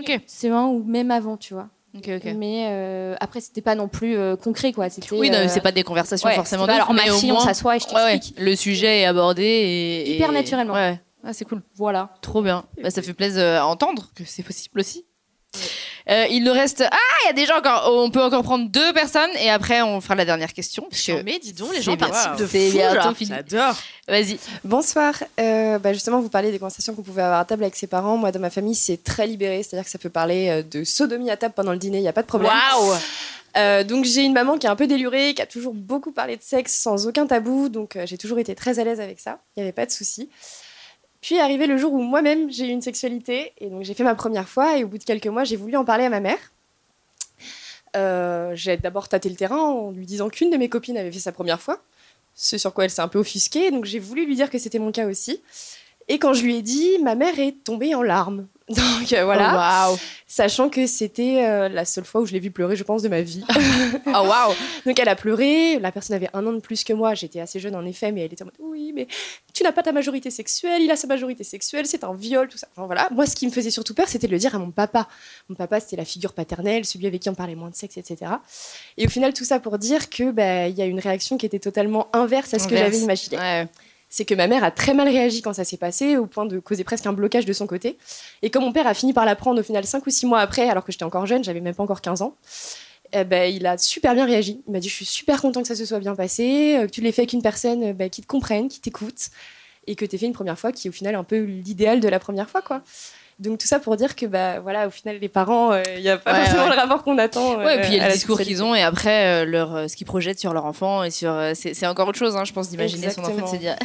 Ok. CE1 ou même avant, tu vois. Ok, ok. Mais euh, après c'était pas non plus euh, concret quoi. C'était. Oui, non, euh, c'est pas des conversations ouais, forcément. pas, alors ouf, ma mais au on moins- s'assoit et je Ouais, ouais. t'explique. Le sujet est abordé et, Hyper et- naturellement. Ouais, Ah, c'est cool. Voilà. Trop bien. Bah, ça fait plaisir à entendre que c'est possible aussi. Euh, il nous reste. Ah, il y a déjà encore. On peut encore prendre deux personnes et après on fera la dernière question. parce que Mais dis donc, les gens participent de fou. J'adore. Vas-y. Bonsoir. Euh, bah justement, vous parlez des conversations qu'on pouvait avoir à table avec ses parents. Moi, dans ma famille, c'est très libéré. C'est-à-dire que ça peut parler euh, de sodomie à table pendant le dîner. Il n'y a pas de problème. Waouh Euh, donc, j'ai une maman qui est un peu délurée, qui a toujours beaucoup parlé de sexe sans aucun tabou. Donc, euh, j'ai toujours été très à l'aise avec ça. Il n'y avait pas de souci. Puis est arrivé le jour où moi-même j'ai eu une sexualité et donc j'ai fait ma première fois et au bout de quelques mois j'ai voulu en parler à ma mère. Euh, j'ai d'abord tâté le terrain en lui disant qu'une de mes copines avait fait sa première fois, ce sur quoi elle s'est un peu offusquée, donc j'ai voulu lui dire que c'était mon cas aussi. Et quand je lui ai dit, ma mère est tombée en larmes. Donc euh, voilà, sachant que c'était euh, la seule fois où je l'ai vue pleurer, je pense, de ma vie. Oh waouh. Donc elle a pleuré, la personne avait un an de plus que moi, j'étais assez jeune en effet, mais elle était en mode oui, mais tu n'as pas ta majorité sexuelle, il a sa majorité sexuelle, c'est un viol, tout ça. Enfin, voilà, moi ce qui me faisait surtout peur, c'était de le dire à mon papa. Mon papa, c'était la figure paternelle, celui avec qui on parlait moins de sexe, etc. Et au final, tout ça pour dire que bah, il y a une réaction qui était totalement inverse à ce que j'avais imaginé Ouais. C'est que ma mère a très mal réagi quand ça s'est passé, au point de causer presque un blocage de son côté. Et comme mon père a fini par l'apprendre au final 5 ou 6 mois après, alors que j'étais encore jeune, j'avais même pas encore 15 ans, eh ben, il a super bien réagi. Il m'a dit Je suis super content que ça se soit bien passé, euh, que tu l'aies fait avec une personne euh, bah, qui te comprenne, qui t'écoute, et que tu fait une première fois qui est au final un peu l'idéal de la première fois. quoi. Donc tout ça pour dire que bah voilà au final les parents euh, il n'y a pas Ouais, forcément ouais. le rapport qu'on attend. Ouais, et puis il y euh, a à le discours qu'ils ont et après euh, leur, euh, ce qu'ils projettent sur leur enfant et sur. euh, c'est encore autre chose, hein, je pense, d'imaginer son enfant de se dire.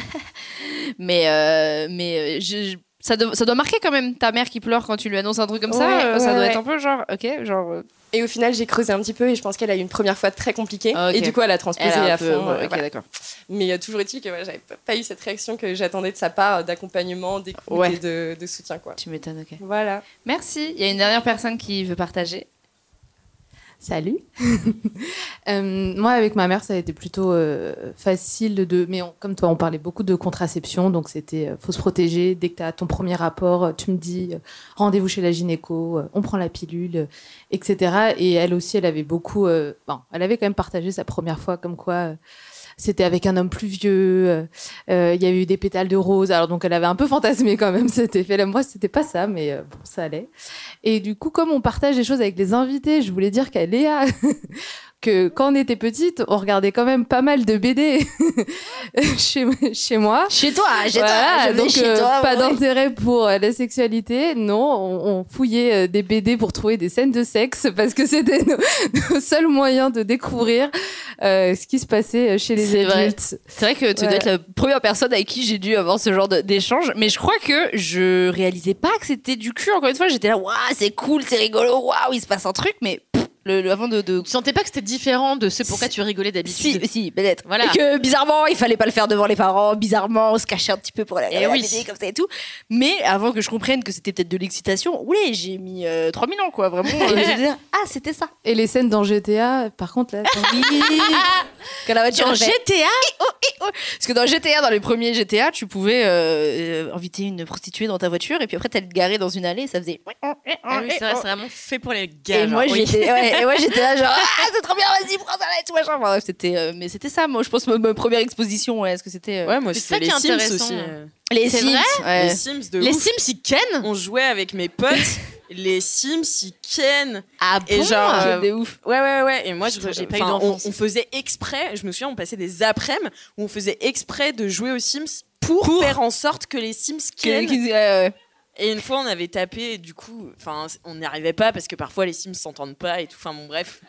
mais euh, mais euh, je- je- ça, doit- ça doit marquer quand même ta mère qui pleure quand tu lui annonces un truc comme ça. Ouais, ça doit ouais. être un peu genre, ok, genre. euh, Et au final, j'ai creusé un petit peu et je pense qu'elle a eu une première fois très compliquée. Ah. Et du coup, elle a transposé Elle a à peu- fond. euh, ok, voilà. d'accord. Mais euh, toujours est-il que j'avais pas- eu cette réaction que j'attendais de sa part d'accompagnement, d'écoute et de, de soutien. Quoi. Tu m'étonnes, ok. Voilà. Merci. Il y a une dernière personne qui veut partager. Salut. Euh, moi, avec ma mère, ça a été plutôt euh, facile de. Mais comme toi, on parlait beaucoup de contraception, donc c'était euh, faut se protéger. Dès que tu as ton premier rapport, tu me dis rendez-vous chez la gynéco, on prend la pilule, etc. Et elle aussi, elle avait beaucoup. bon, elle avait quand même partagé sa première fois, comme quoi. C'était avec un homme plus vieux, euh, euh, il y a eu des pétales de rose, alors donc elle avait un peu fantasmé quand même cet effet-là. Moi, c'était pas ça, mais euh, bon, ça allait. Et du coup, comme on partage des choses avec les invités, je voulais dire qu'à Léa, que quand on était petite, on regardait quand même pas mal de BD chez, chez moi. Chez toi, chez Voilà, toi. je donc chez euh, toi, pas ouais. d'intérêt pour euh, la sexualité. Non, on, on fouillait euh, des BD pour trouver des scènes de sexe parce que c'était nos, nos seuls moyens de découvrir euh, ce qui se passait chez les adultes. C'est vrai que tu dois être la première personne avec qui j'ai dû avoir ce genre d'échange, mais je crois que je réalisais pas que c'était du cul. Encore une fois, j'étais là, waouh, c'est cool, c'est rigolo, waouh, il se passe un truc, mais pff, le, le- avant de, de... Tu sentais pas que c'était différent de ce pourquoi tu rigolais d'habitude Si, si, peut-être. Voilà. Et que bizarrement, il fallait pas le faire devant les parents. Bizarrement, on se cachait un petit peu pour aller Eh oui. la BD comme ça et tout. Mais avant que je comprenne que c'était peut-être de l'excitation, oui, j'ai mis euh, 3000 ans, quoi. Vraiment. euh, je ah, c'était ça. Et les scènes dans GTA, par contre, là, Oui. Quand la voiture Dans fait- GTA Parce que dans GTA, dans les premiers GTA, tu pouvais euh, euh, inviter une prostituée dans ta voiture et puis après t'allais te garer dans une allée et ça faisait. Ah oui, c'est vrai, c'est vraiment fait pour les gars. Et moi oui. j'étais ouais, et moi j'étais là genre ah c'est trop bien vas-y prends ça là et tout machin. Enfin, bref, c'était euh, mais c'était ça moi je pense ma, ma première exposition ouais, est-ce que c'était euh, Ouais, moi, C'est c'était ça les qui est Sims intéressant. aussi. euh. les C'est Sims ouais. Les Sims de Les ouf. Sims, ils ken On jouait avec mes potes. les Sims, ils ken. Ah Et bon genre, C'est euh, des ouf. Ouais, ouais, ouais. Et moi, je, Putain, j'ai pas eu enfin, on, d'enfance. on faisait exprès, je me souviens, on passait des après-midi où on faisait exprès de jouer aux Sims pour, faire en sorte que les Sims ken. qui- ouais, ouais. Et une fois, on avait tapé, et du coup, enfin, on n'y arrivait pas parce que parfois les Sims s'entendent pas et tout. Enfin, bon, bref.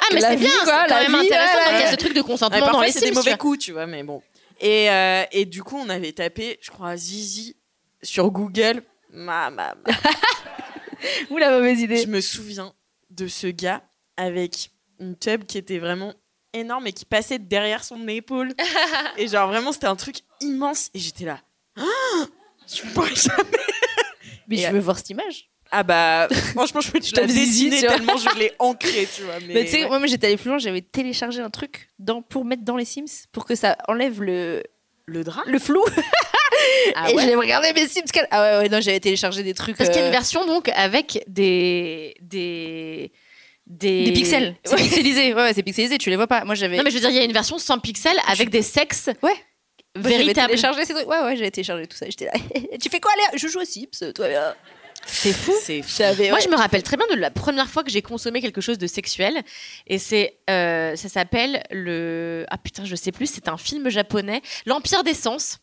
Ah, mais c'est bien, c'est quand même vie, intéressant ouais, quand il y a ouais. ce truc de Ouais, consentement dans parfois, les c'est Sims. des tu mauvais coups, tu vois, mais bon. Et, euh, et du coup, on avait tapé, je crois, Zizi sur Google. Ma, ma, ma. Ouh la mauvaise idée. Je me souviens de ce gars avec une tub qui était vraiment énorme et qui passait derrière son épaule. et genre, vraiment, c'était un truc immense. Et j'étais là. Ah je pourrais jamais. Mais Et je à- veux voir cette image. Ah bah, franchement, je peux te la dessiner tellement je l'ai ancré, tu vois. Mais, Mais tu sais, ouais. moi, j'étais allée plus loin, j'avais téléchargé un truc dans, pour mettre dans les Sims pour que ça enlève le, le drap le flou. Ah et ouais je l'ai regardé mes Sims. Ah ouais, ouais, non, j'avais téléchargé des trucs. Parce qu'il y a une euh, version donc avec des. des. des, Des pixels. C'est Ouais. pixelisé. Ouais, ouais, c'est pixelisé, tu les vois pas. Moi, j'avais. Non, mais je veux dire, il y a une version sans pixels avec des sexes Ouais. Véritables. téléchargé ces trucs. Ouais, ouais, j'avais téléchargé tout ça. J'étais là. tu fais quoi, Léa? Je joue aux Sims, toi. bien. C'est fou. C'est fou. Moi, ouais. je me rappelle très bien de la première fois que j'ai consommé quelque chose de sexuel. Et c'est, euh, ça s'appelle le. Ah putain, je sais plus. C'est un film japonais, L'Empire des Sens.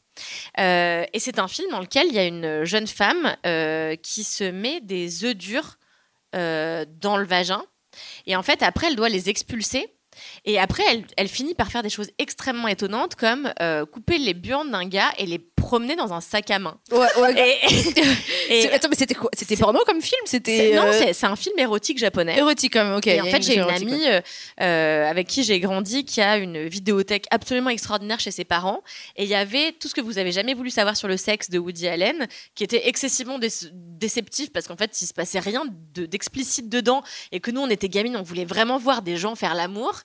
Euh, et c'est un film dans lequel il y a une jeune femme euh, qui se met des œufs durs euh, dans le vagin. Et en fait, après, elle doit les expulser. Et après, elle, elle finit par faire des choses extrêmement étonnantes, comme euh, couper les burnes d'un gars et les promener dans un sac à main. Ouais, ouais. Et, Attends, mais c'était quoi? C'était porno comme film? C'était. non, euh, c'est c'est un film érotique japonais. érotique quand même, ok. Et en a fait, j'ai une amie euh, avec qui j'ai grandi qui a une vidéothèque absolument extraordinaire chez ses parents. Et il y avait tout ce que vous avez jamais voulu savoir sur le sexe de Woody Allen, qui était excessivement dé- déceptif parce qu'en fait, il se passait rien de- d'explicite dedans et que nous, on était gamines, on voulait vraiment voir des gens faire l'amour.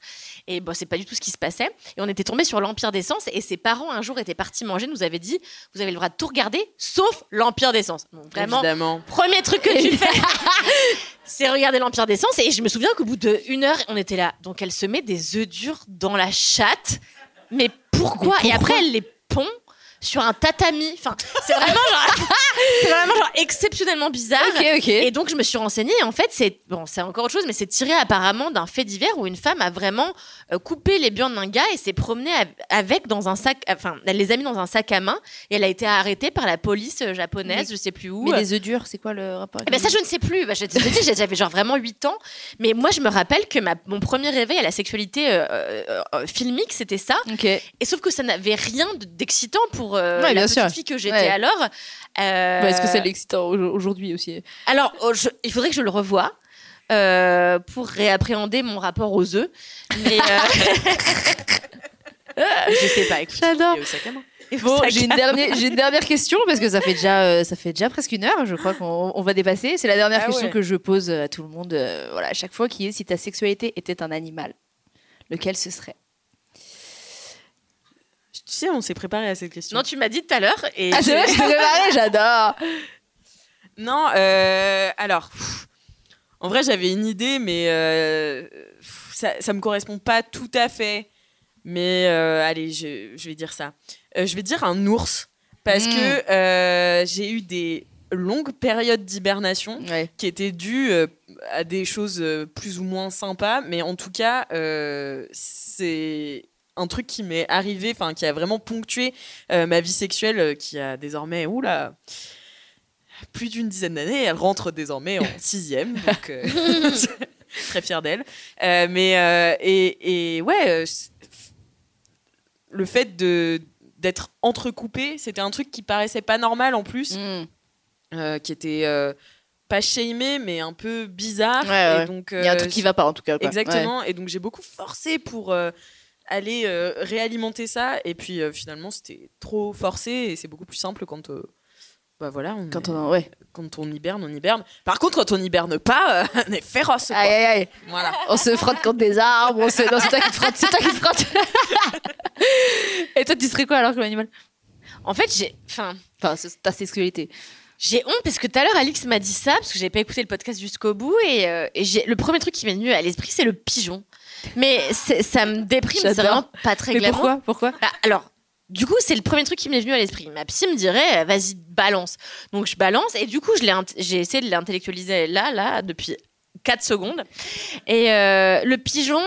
Et bon, c'est pas du tout ce qui se passait. Et on était tombé sur l'Empire des Sens. Et ses parents, un jour, étaient partis manger, nous avaient dit Vous avez le droit de tout regarder, sauf l'Empire des Sens. Donc, vraiment, Évidemment. Premier truc que tu fais, c'est regarder l'Empire des Sens. Et je me souviens qu'au bout d'une heure, on était là. Donc elle se met des œufs durs dans la chatte. Mais pourquoi, Et après, elle les pond sur un tatami. Enfin, c'est vraiment genre, c'est vraiment genre exceptionnellement bizarre. Et donc je me suis renseignée. Et en fait, c'est bon, c'est encore autre chose, mais c'est tiré apparemment d'un fait divers où une femme a vraiment euh, coupé les burnes d'un gars et s'est promenée av- avec dans un sac. Enfin, elle les a mis dans un sac à main et elle a été arrêtée par la police euh, japonaise, je sais plus où. Mais les œufs durs, c'est quoi le rapport Eh ben ça, je ne sais plus. Bah, je te dis, j'ai- j'avais genre vraiment 8 ans. Mais moi, je me rappelle que ma, mon premier réveil à la sexualité euh, euh, euh, filmique, c'était ça. Et sauf que ça n'avait rien de- d'excitant pour euh, Ouais, la petite sûr. fille que j'étais Ouais. alors. Euh, Bah, Est-ce que c'est l'excitant au- aujourd'hui aussi Alors, oh, je- il faudrait que je le revoie. euh, pour réappréhender mon rapport aux œufs. Mais euh, Je sais pas, écoute. J'adore. Bon, j'ai une dernière, j'ai une dernière question parce que ça fait déjà, euh, ça fait déjà presque une heure. Je crois qu'on on va dépasser. C'est la dernière Ah question ouais. que je pose à tout le monde, euh, voilà, à chaque fois, qui est si ta sexualité était un animal, lequel ce serait? Tu sais, on s'est préparé à cette question. non, tu m'as dit tout à l'heure. Et Ah, c'est vrai, je t'ai préparé, j'adore. Non, euh, alors, pff, en vrai, j'avais une idée, mais euh, pff, ça, ça me correspond pas tout à fait. Mais euh, allez, je, je vais dire ça. Je vais dire un ours, parce Mm. que j'ai eu des longues périodes d'hibernation Ouais. qui étaient dues à des choses plus ou moins sympas, mais en tout cas, c'est un truc qui m'est arrivé, enfin qui a vraiment ponctué euh, ma vie sexuelle, euh, qui a désormais, oula, plus d'une dizaine d'années. Elle rentre désormais en sixième, donc euh, très fière d'elle. Euh, mais et, et ouais, le fait de d'être entrecoupé, c'était un truc qui paraissait pas normal en plus, Mm. euh, qui était pas shamé, mais un peu bizarre. Ouais, ouais. Et donc, Il y a un truc qui va pas en tout cas. quoi. Exactement. Et donc j'ai beaucoup forcé pour euh, aller euh, réalimenter ça. Et puis euh, finalement c'était trop forcé et c'est beaucoup plus simple quand. euh, bah voilà, on Quand est- on, ouais. quand on hiberne, on hiberne. Par contre, quand on hiberne pas, euh, on est féroce. quoi. Aïe aïe aïe. Voilà. On se frotte contre des arbres. On se... Non, c'est toi qui te frottes. C'est toi qui te frottes. Et toi, tu serais quoi alors comme animal? En fait, j'ai. Enfin. Enfin, ta sexualité. J'ai honte parce que tout à l'heure Alix m'a dit ça parce que j'avais pas écouté le podcast jusqu'au bout et, euh, et j'ai le premier truc qui m'est venu à l'esprit c'est le pigeon. Mais ça me déprime, c'est vraiment pas très Mais glamour. pourquoi? Pourquoi? Bah, Alors, du coup, c'est le premier truc qui m'est venu à l'esprit. Ma psy me dirait, euh, vas-y, balance. Donc, je balance et du coup, j'ai essayé de l'intellectualiser là, là, depuis 4 secondes. Et euh, le pigeon,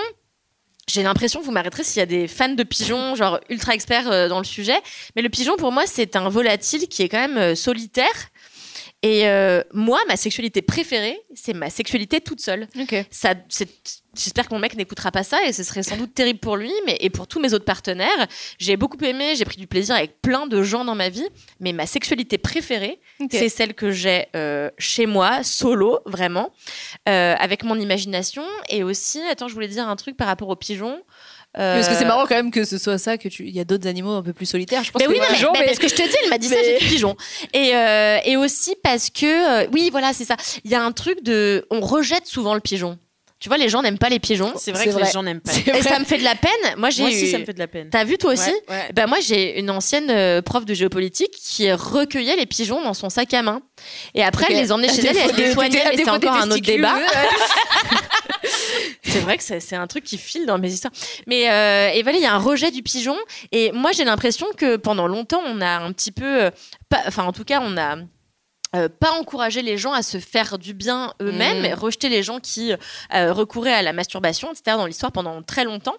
j'ai l'impression, vous m'arrêterez s'il y a des fans de pigeons, genre ultra experts dans le sujet, mais le pigeon, pour moi, c'est un volatile qui est quand même solitaire. Et euh, moi, ma sexualité préférée, c'est ma sexualité toute seule. Ça, J'espère que mon mec n'écoutera pas ça et ce serait sans doute terrible pour lui, mais et pour tous mes autres partenaires. J'ai beaucoup aimé, j'ai pris du plaisir avec plein de gens dans ma vie, mais ma sexualité préférée, c'est celle que j'ai euh, chez moi, solo, vraiment, euh, avec mon imagination et aussi. Attends, je voulais dire un truc par rapport aux pigeons. Euh, Parce que c'est marrant quand même que ce soit ça, que tu. Il y a d'autres animaux un peu plus solitaires. Je pense mais que oui, non, mais, pigeon, mais parce que je te dis, elle m'a dit ça, mais- j'ai dit pigeon. Et, euh, et aussi parce que, euh, oui, voilà, c'est ça. Il y a un truc de. On rejette souvent le pigeon. Tu vois, les gens n'aiment pas les pigeons. C'est vrai que vrai. les gens n'aiment pas. Et ça me fait de la peine. Moi, j'ai Moi aussi, eu- ça me fait de la peine. T'as vu toi aussi Ouais, ouais. Ben moi, j'ai une ancienne euh, prof de géopolitique qui recueillait les pigeons dans son sac à main. Et après, elle les emmenait chez elle et elle les soignait. Mais c'est encore un autre débat. C'est vrai que c'est un truc qui file dans mes histoires. Mais euh, il y a un rejet du pigeon. Et moi, j'ai l'impression que pendant longtemps, on a un petit peu, euh, enfin, en tout cas, on a euh, pas encouragé les gens à se faire du bien eux-mêmes, Mm. et rejeter les gens qui euh, recouraient à la masturbation, etc. dans l'histoire pendant très longtemps.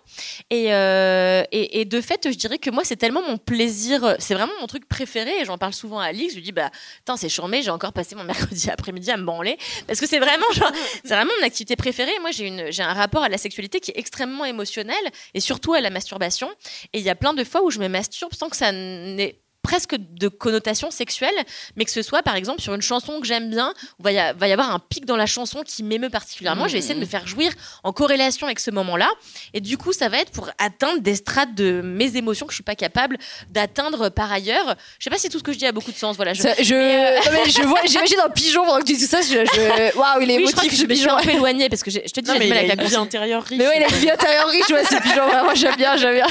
Et, euh, et, et de fait, je dirais que moi, c'est tellement mon plaisir, c'est vraiment mon truc préféré, et j'en parle souvent à Alix, je lui dis, bah, putain, c'est charmé, j'ai encore passé mon mercredi après-midi à me branler, parce que c'est vraiment, genre, c'est vraiment mon activité préférée. Moi, j'ai une- j'ai un rapport à la sexualité qui est extrêmement émotionnel, et surtout à la masturbation. Et il y a plein de fois où je me masturbe sans que ça n'ait presque de connotation sexuelle, mais que ce soit par exemple sur une chanson que j'aime bien, il va, y a- va y avoir un pic dans la chanson qui m'émeut particulièrement. Je vais essayer de me faire jouir en corrélation avec ce moment-là. Et du coup, ça va être pour atteindre des strates de mes émotions que je suis pas capable d'atteindre par ailleurs. Je sais pas si tout ce que je dis a beaucoup de sens. Voilà, je, Ça, je, non, mais je vois, j'imagine un pigeon pendant que tu dis tout ça. Je, je- waouh, il est oui, je crois émotif que ce je me suis un peu éloignée parce que je te dis, j'ai du mal avec la vie intérieure riche. Mais ouais, il a une vie intérieure riche, ouais, ce pigeon. Vraiment, j'aime bien, j'aime bien.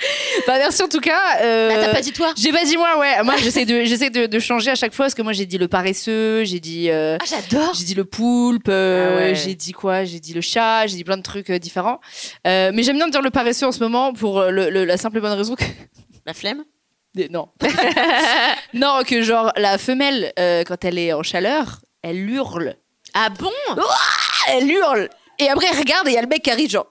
bah, merci en tout cas. euh, Bah, t'as pas dit toi? J'ai pas dit moi, ouais. Moi, j'essaie de, j'essaie de, de changer à chaque fois parce que moi, j'ai dit le paresseux, j'ai dit, euh, Ah, j'adore j'ai dit le poulpe, euh, Ah ouais. j'ai dit quoi? J'ai dit le chat, j'ai dit plein de trucs euh, différents. Euh, mais j'aime bien dire le paresseux en ce moment pour le- le- la simple et bonne raison que. La flemme? Des- Non. non, que genre la femelle, euh, quand elle est en chaleur, elle hurle. Ah bon? Elle hurle. Et après, elle regarde et il y a le mec qui arrive, genre.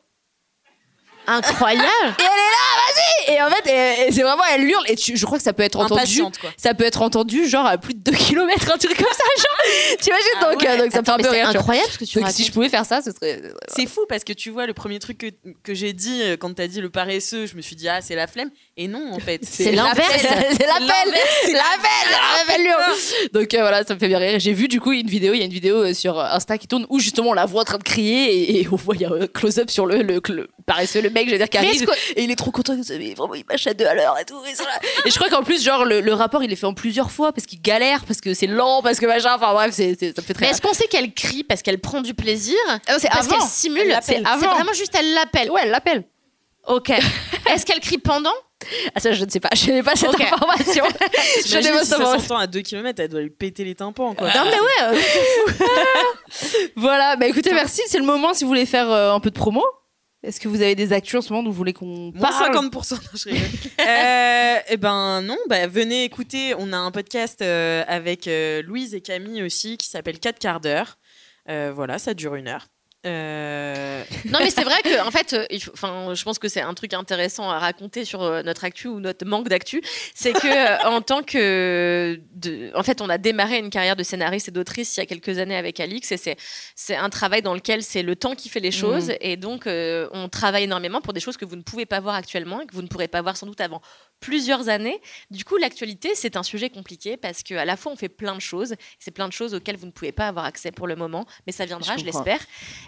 Incroyable Et elle est là, vas-y Et en fait, c'est vraiment, elle hurle. Et tu- je crois que ça peut être entendu. Impatiente, quoi. Ça peut être entendu, genre à plus de 2 km, un truc comme ça. Genre, t'imagines donc, euh, donc ça me fait un peu c'est rire. tu vois. incroyable ce que tu Donc racontes. si je pouvais faire ça, ce serait. C'est fou parce que tu vois, le premier truc que, que j'ai dit euh, quand t'as dit le paresseux, je me suis dit, ah, c'est la flemme. Et non, en fait. C'est l'inverse. C'est l'appel, l'inverse, l'appel, l'appel hurle. Donc euh, voilà, ça me fait bien rire. J'ai vu du coup une vidéo, il y a une vidéo euh, sur Insta qui tourne où justement on la voit en train de crier et, et on voit il y a un close-up sur le, le, le paresseux, le mec, je veux dire, qui arrive et il est trop content. Il dit, mais vraiment, il marche à deux à l'heure et tout. Et, ça, là. Et je crois qu'en plus, genre le, le rapport, il est fait en plusieurs fois parce qu'il galère, parce que c'est lent, parce que machin. Enfin bref, c'est, c'est- ça me fait très Mais est-ce qu'on sait qu'elle crie parce qu'elle prend du plaisir Ah non, c'est Parce avant. qu'elle simule Elle C'est vraiment juste elle l'appelle. Ouais, elle l'appelle. Ok. Est-ce qu'elle crie pendant Ah ça, je ne sais pas. Je n'ai pas cette Ok. information. je n'ai pas si ça s'entend à 2 km, elle doit lui péter les tympans, quoi. Non mais ouais. euh, Voilà, bah écoutez, merci. C'est le moment si vous voulez faire euh, un peu de promo. Est-ce que vous avez des actus en ce moment dont vous voulez qu'on Moins parle 50%, non, je rigole. euh, eh ben non, bah, venez écouter. On a un podcast euh, avec euh, Louise et Camille aussi qui s'appelle 4 quarts d'heure. Euh, voilà, ça dure une heure. Euh, Non, mais c'est vrai que, en fait, euh, enfin, je pense que c'est un truc intéressant à raconter sur euh, notre actu ou notre manque d'actu. C'est que, en tant que. de- en fait, on a démarré une carrière de scénariste et d'autrice il y a quelques années avec Alix et c'est, c'est un travail dans lequel c'est le temps qui fait les choses Mhm. et donc on travaille énormément pour des choses que vous ne pouvez pas voir actuellement et que vous ne pourrez pas voir sans doute avant plusieurs années. Du coup, l'actualité, c'est un sujet compliqué parce qu'à la fois, on fait plein de choses. C'est plein de choses auxquelles vous ne pouvez pas avoir accès pour le moment, mais ça viendra, Je l'espère.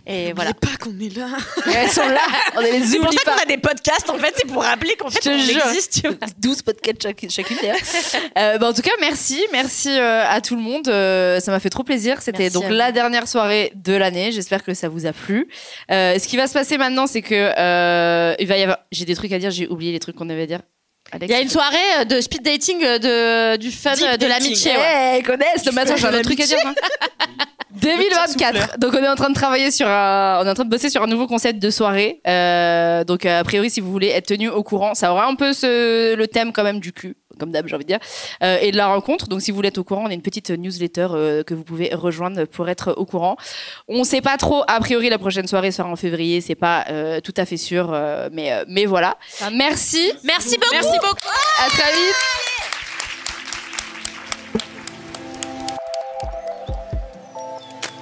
Et voilà. pas qu'on est là. Elles sont là. On est les C'est pour oublie ça qu'on pas. a des podcasts, en fait, c'est pour rappeler qu'en fait, on existe. tu vois. 12 podcasts chaque- chacune d'ailleurs. Euh, bah, en tout cas, merci. Merci euh, à tout le monde. Euh, ça m'a fait trop plaisir. C'était donc la dernière soirée de l'année. J'espère que ça vous a plu. Ce qui va se passer maintenant, c'est que il va y avoir. J'ai des trucs à dire. J'ai oublié les trucs qu'on avait à dire. Alex, Il y a une soirée euh, de speed dating, euh, de, du fun, Deep euh, de l'amitié. Eh, ouais. ils connaissent. Non, mais attends, j'ai un autre truc à dire. moi. 2024. Donc on est en train de travailler sur un, on est en train de bosser sur un nouveau concept de soirée. Euh, donc a priori si vous voulez être tenu au courant, ça aura un peu ce, le thème quand même du cul, comme d'hab j'ai envie de dire, euh, et de la rencontre. Donc si vous voulez être au courant, on a une petite newsletter euh, que vous pouvez rejoindre pour être au courant. On sait pas trop. A priori la prochaine soirée sera en février, c'est pas euh, tout à fait sûr, euh, mais euh, mais voilà. Merci. Merci beaucoup. Merci beaucoup. À très vite.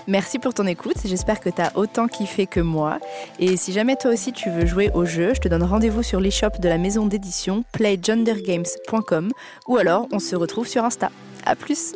Merci pour ton écoute, j'espère que tu as autant kiffé que moi. Et si jamais toi aussi tu veux jouer au jeu, je te donne rendez-vous sur l'e-shop de la maison d'édition playgendergames.com ou alors on se retrouve sur Insta. A plus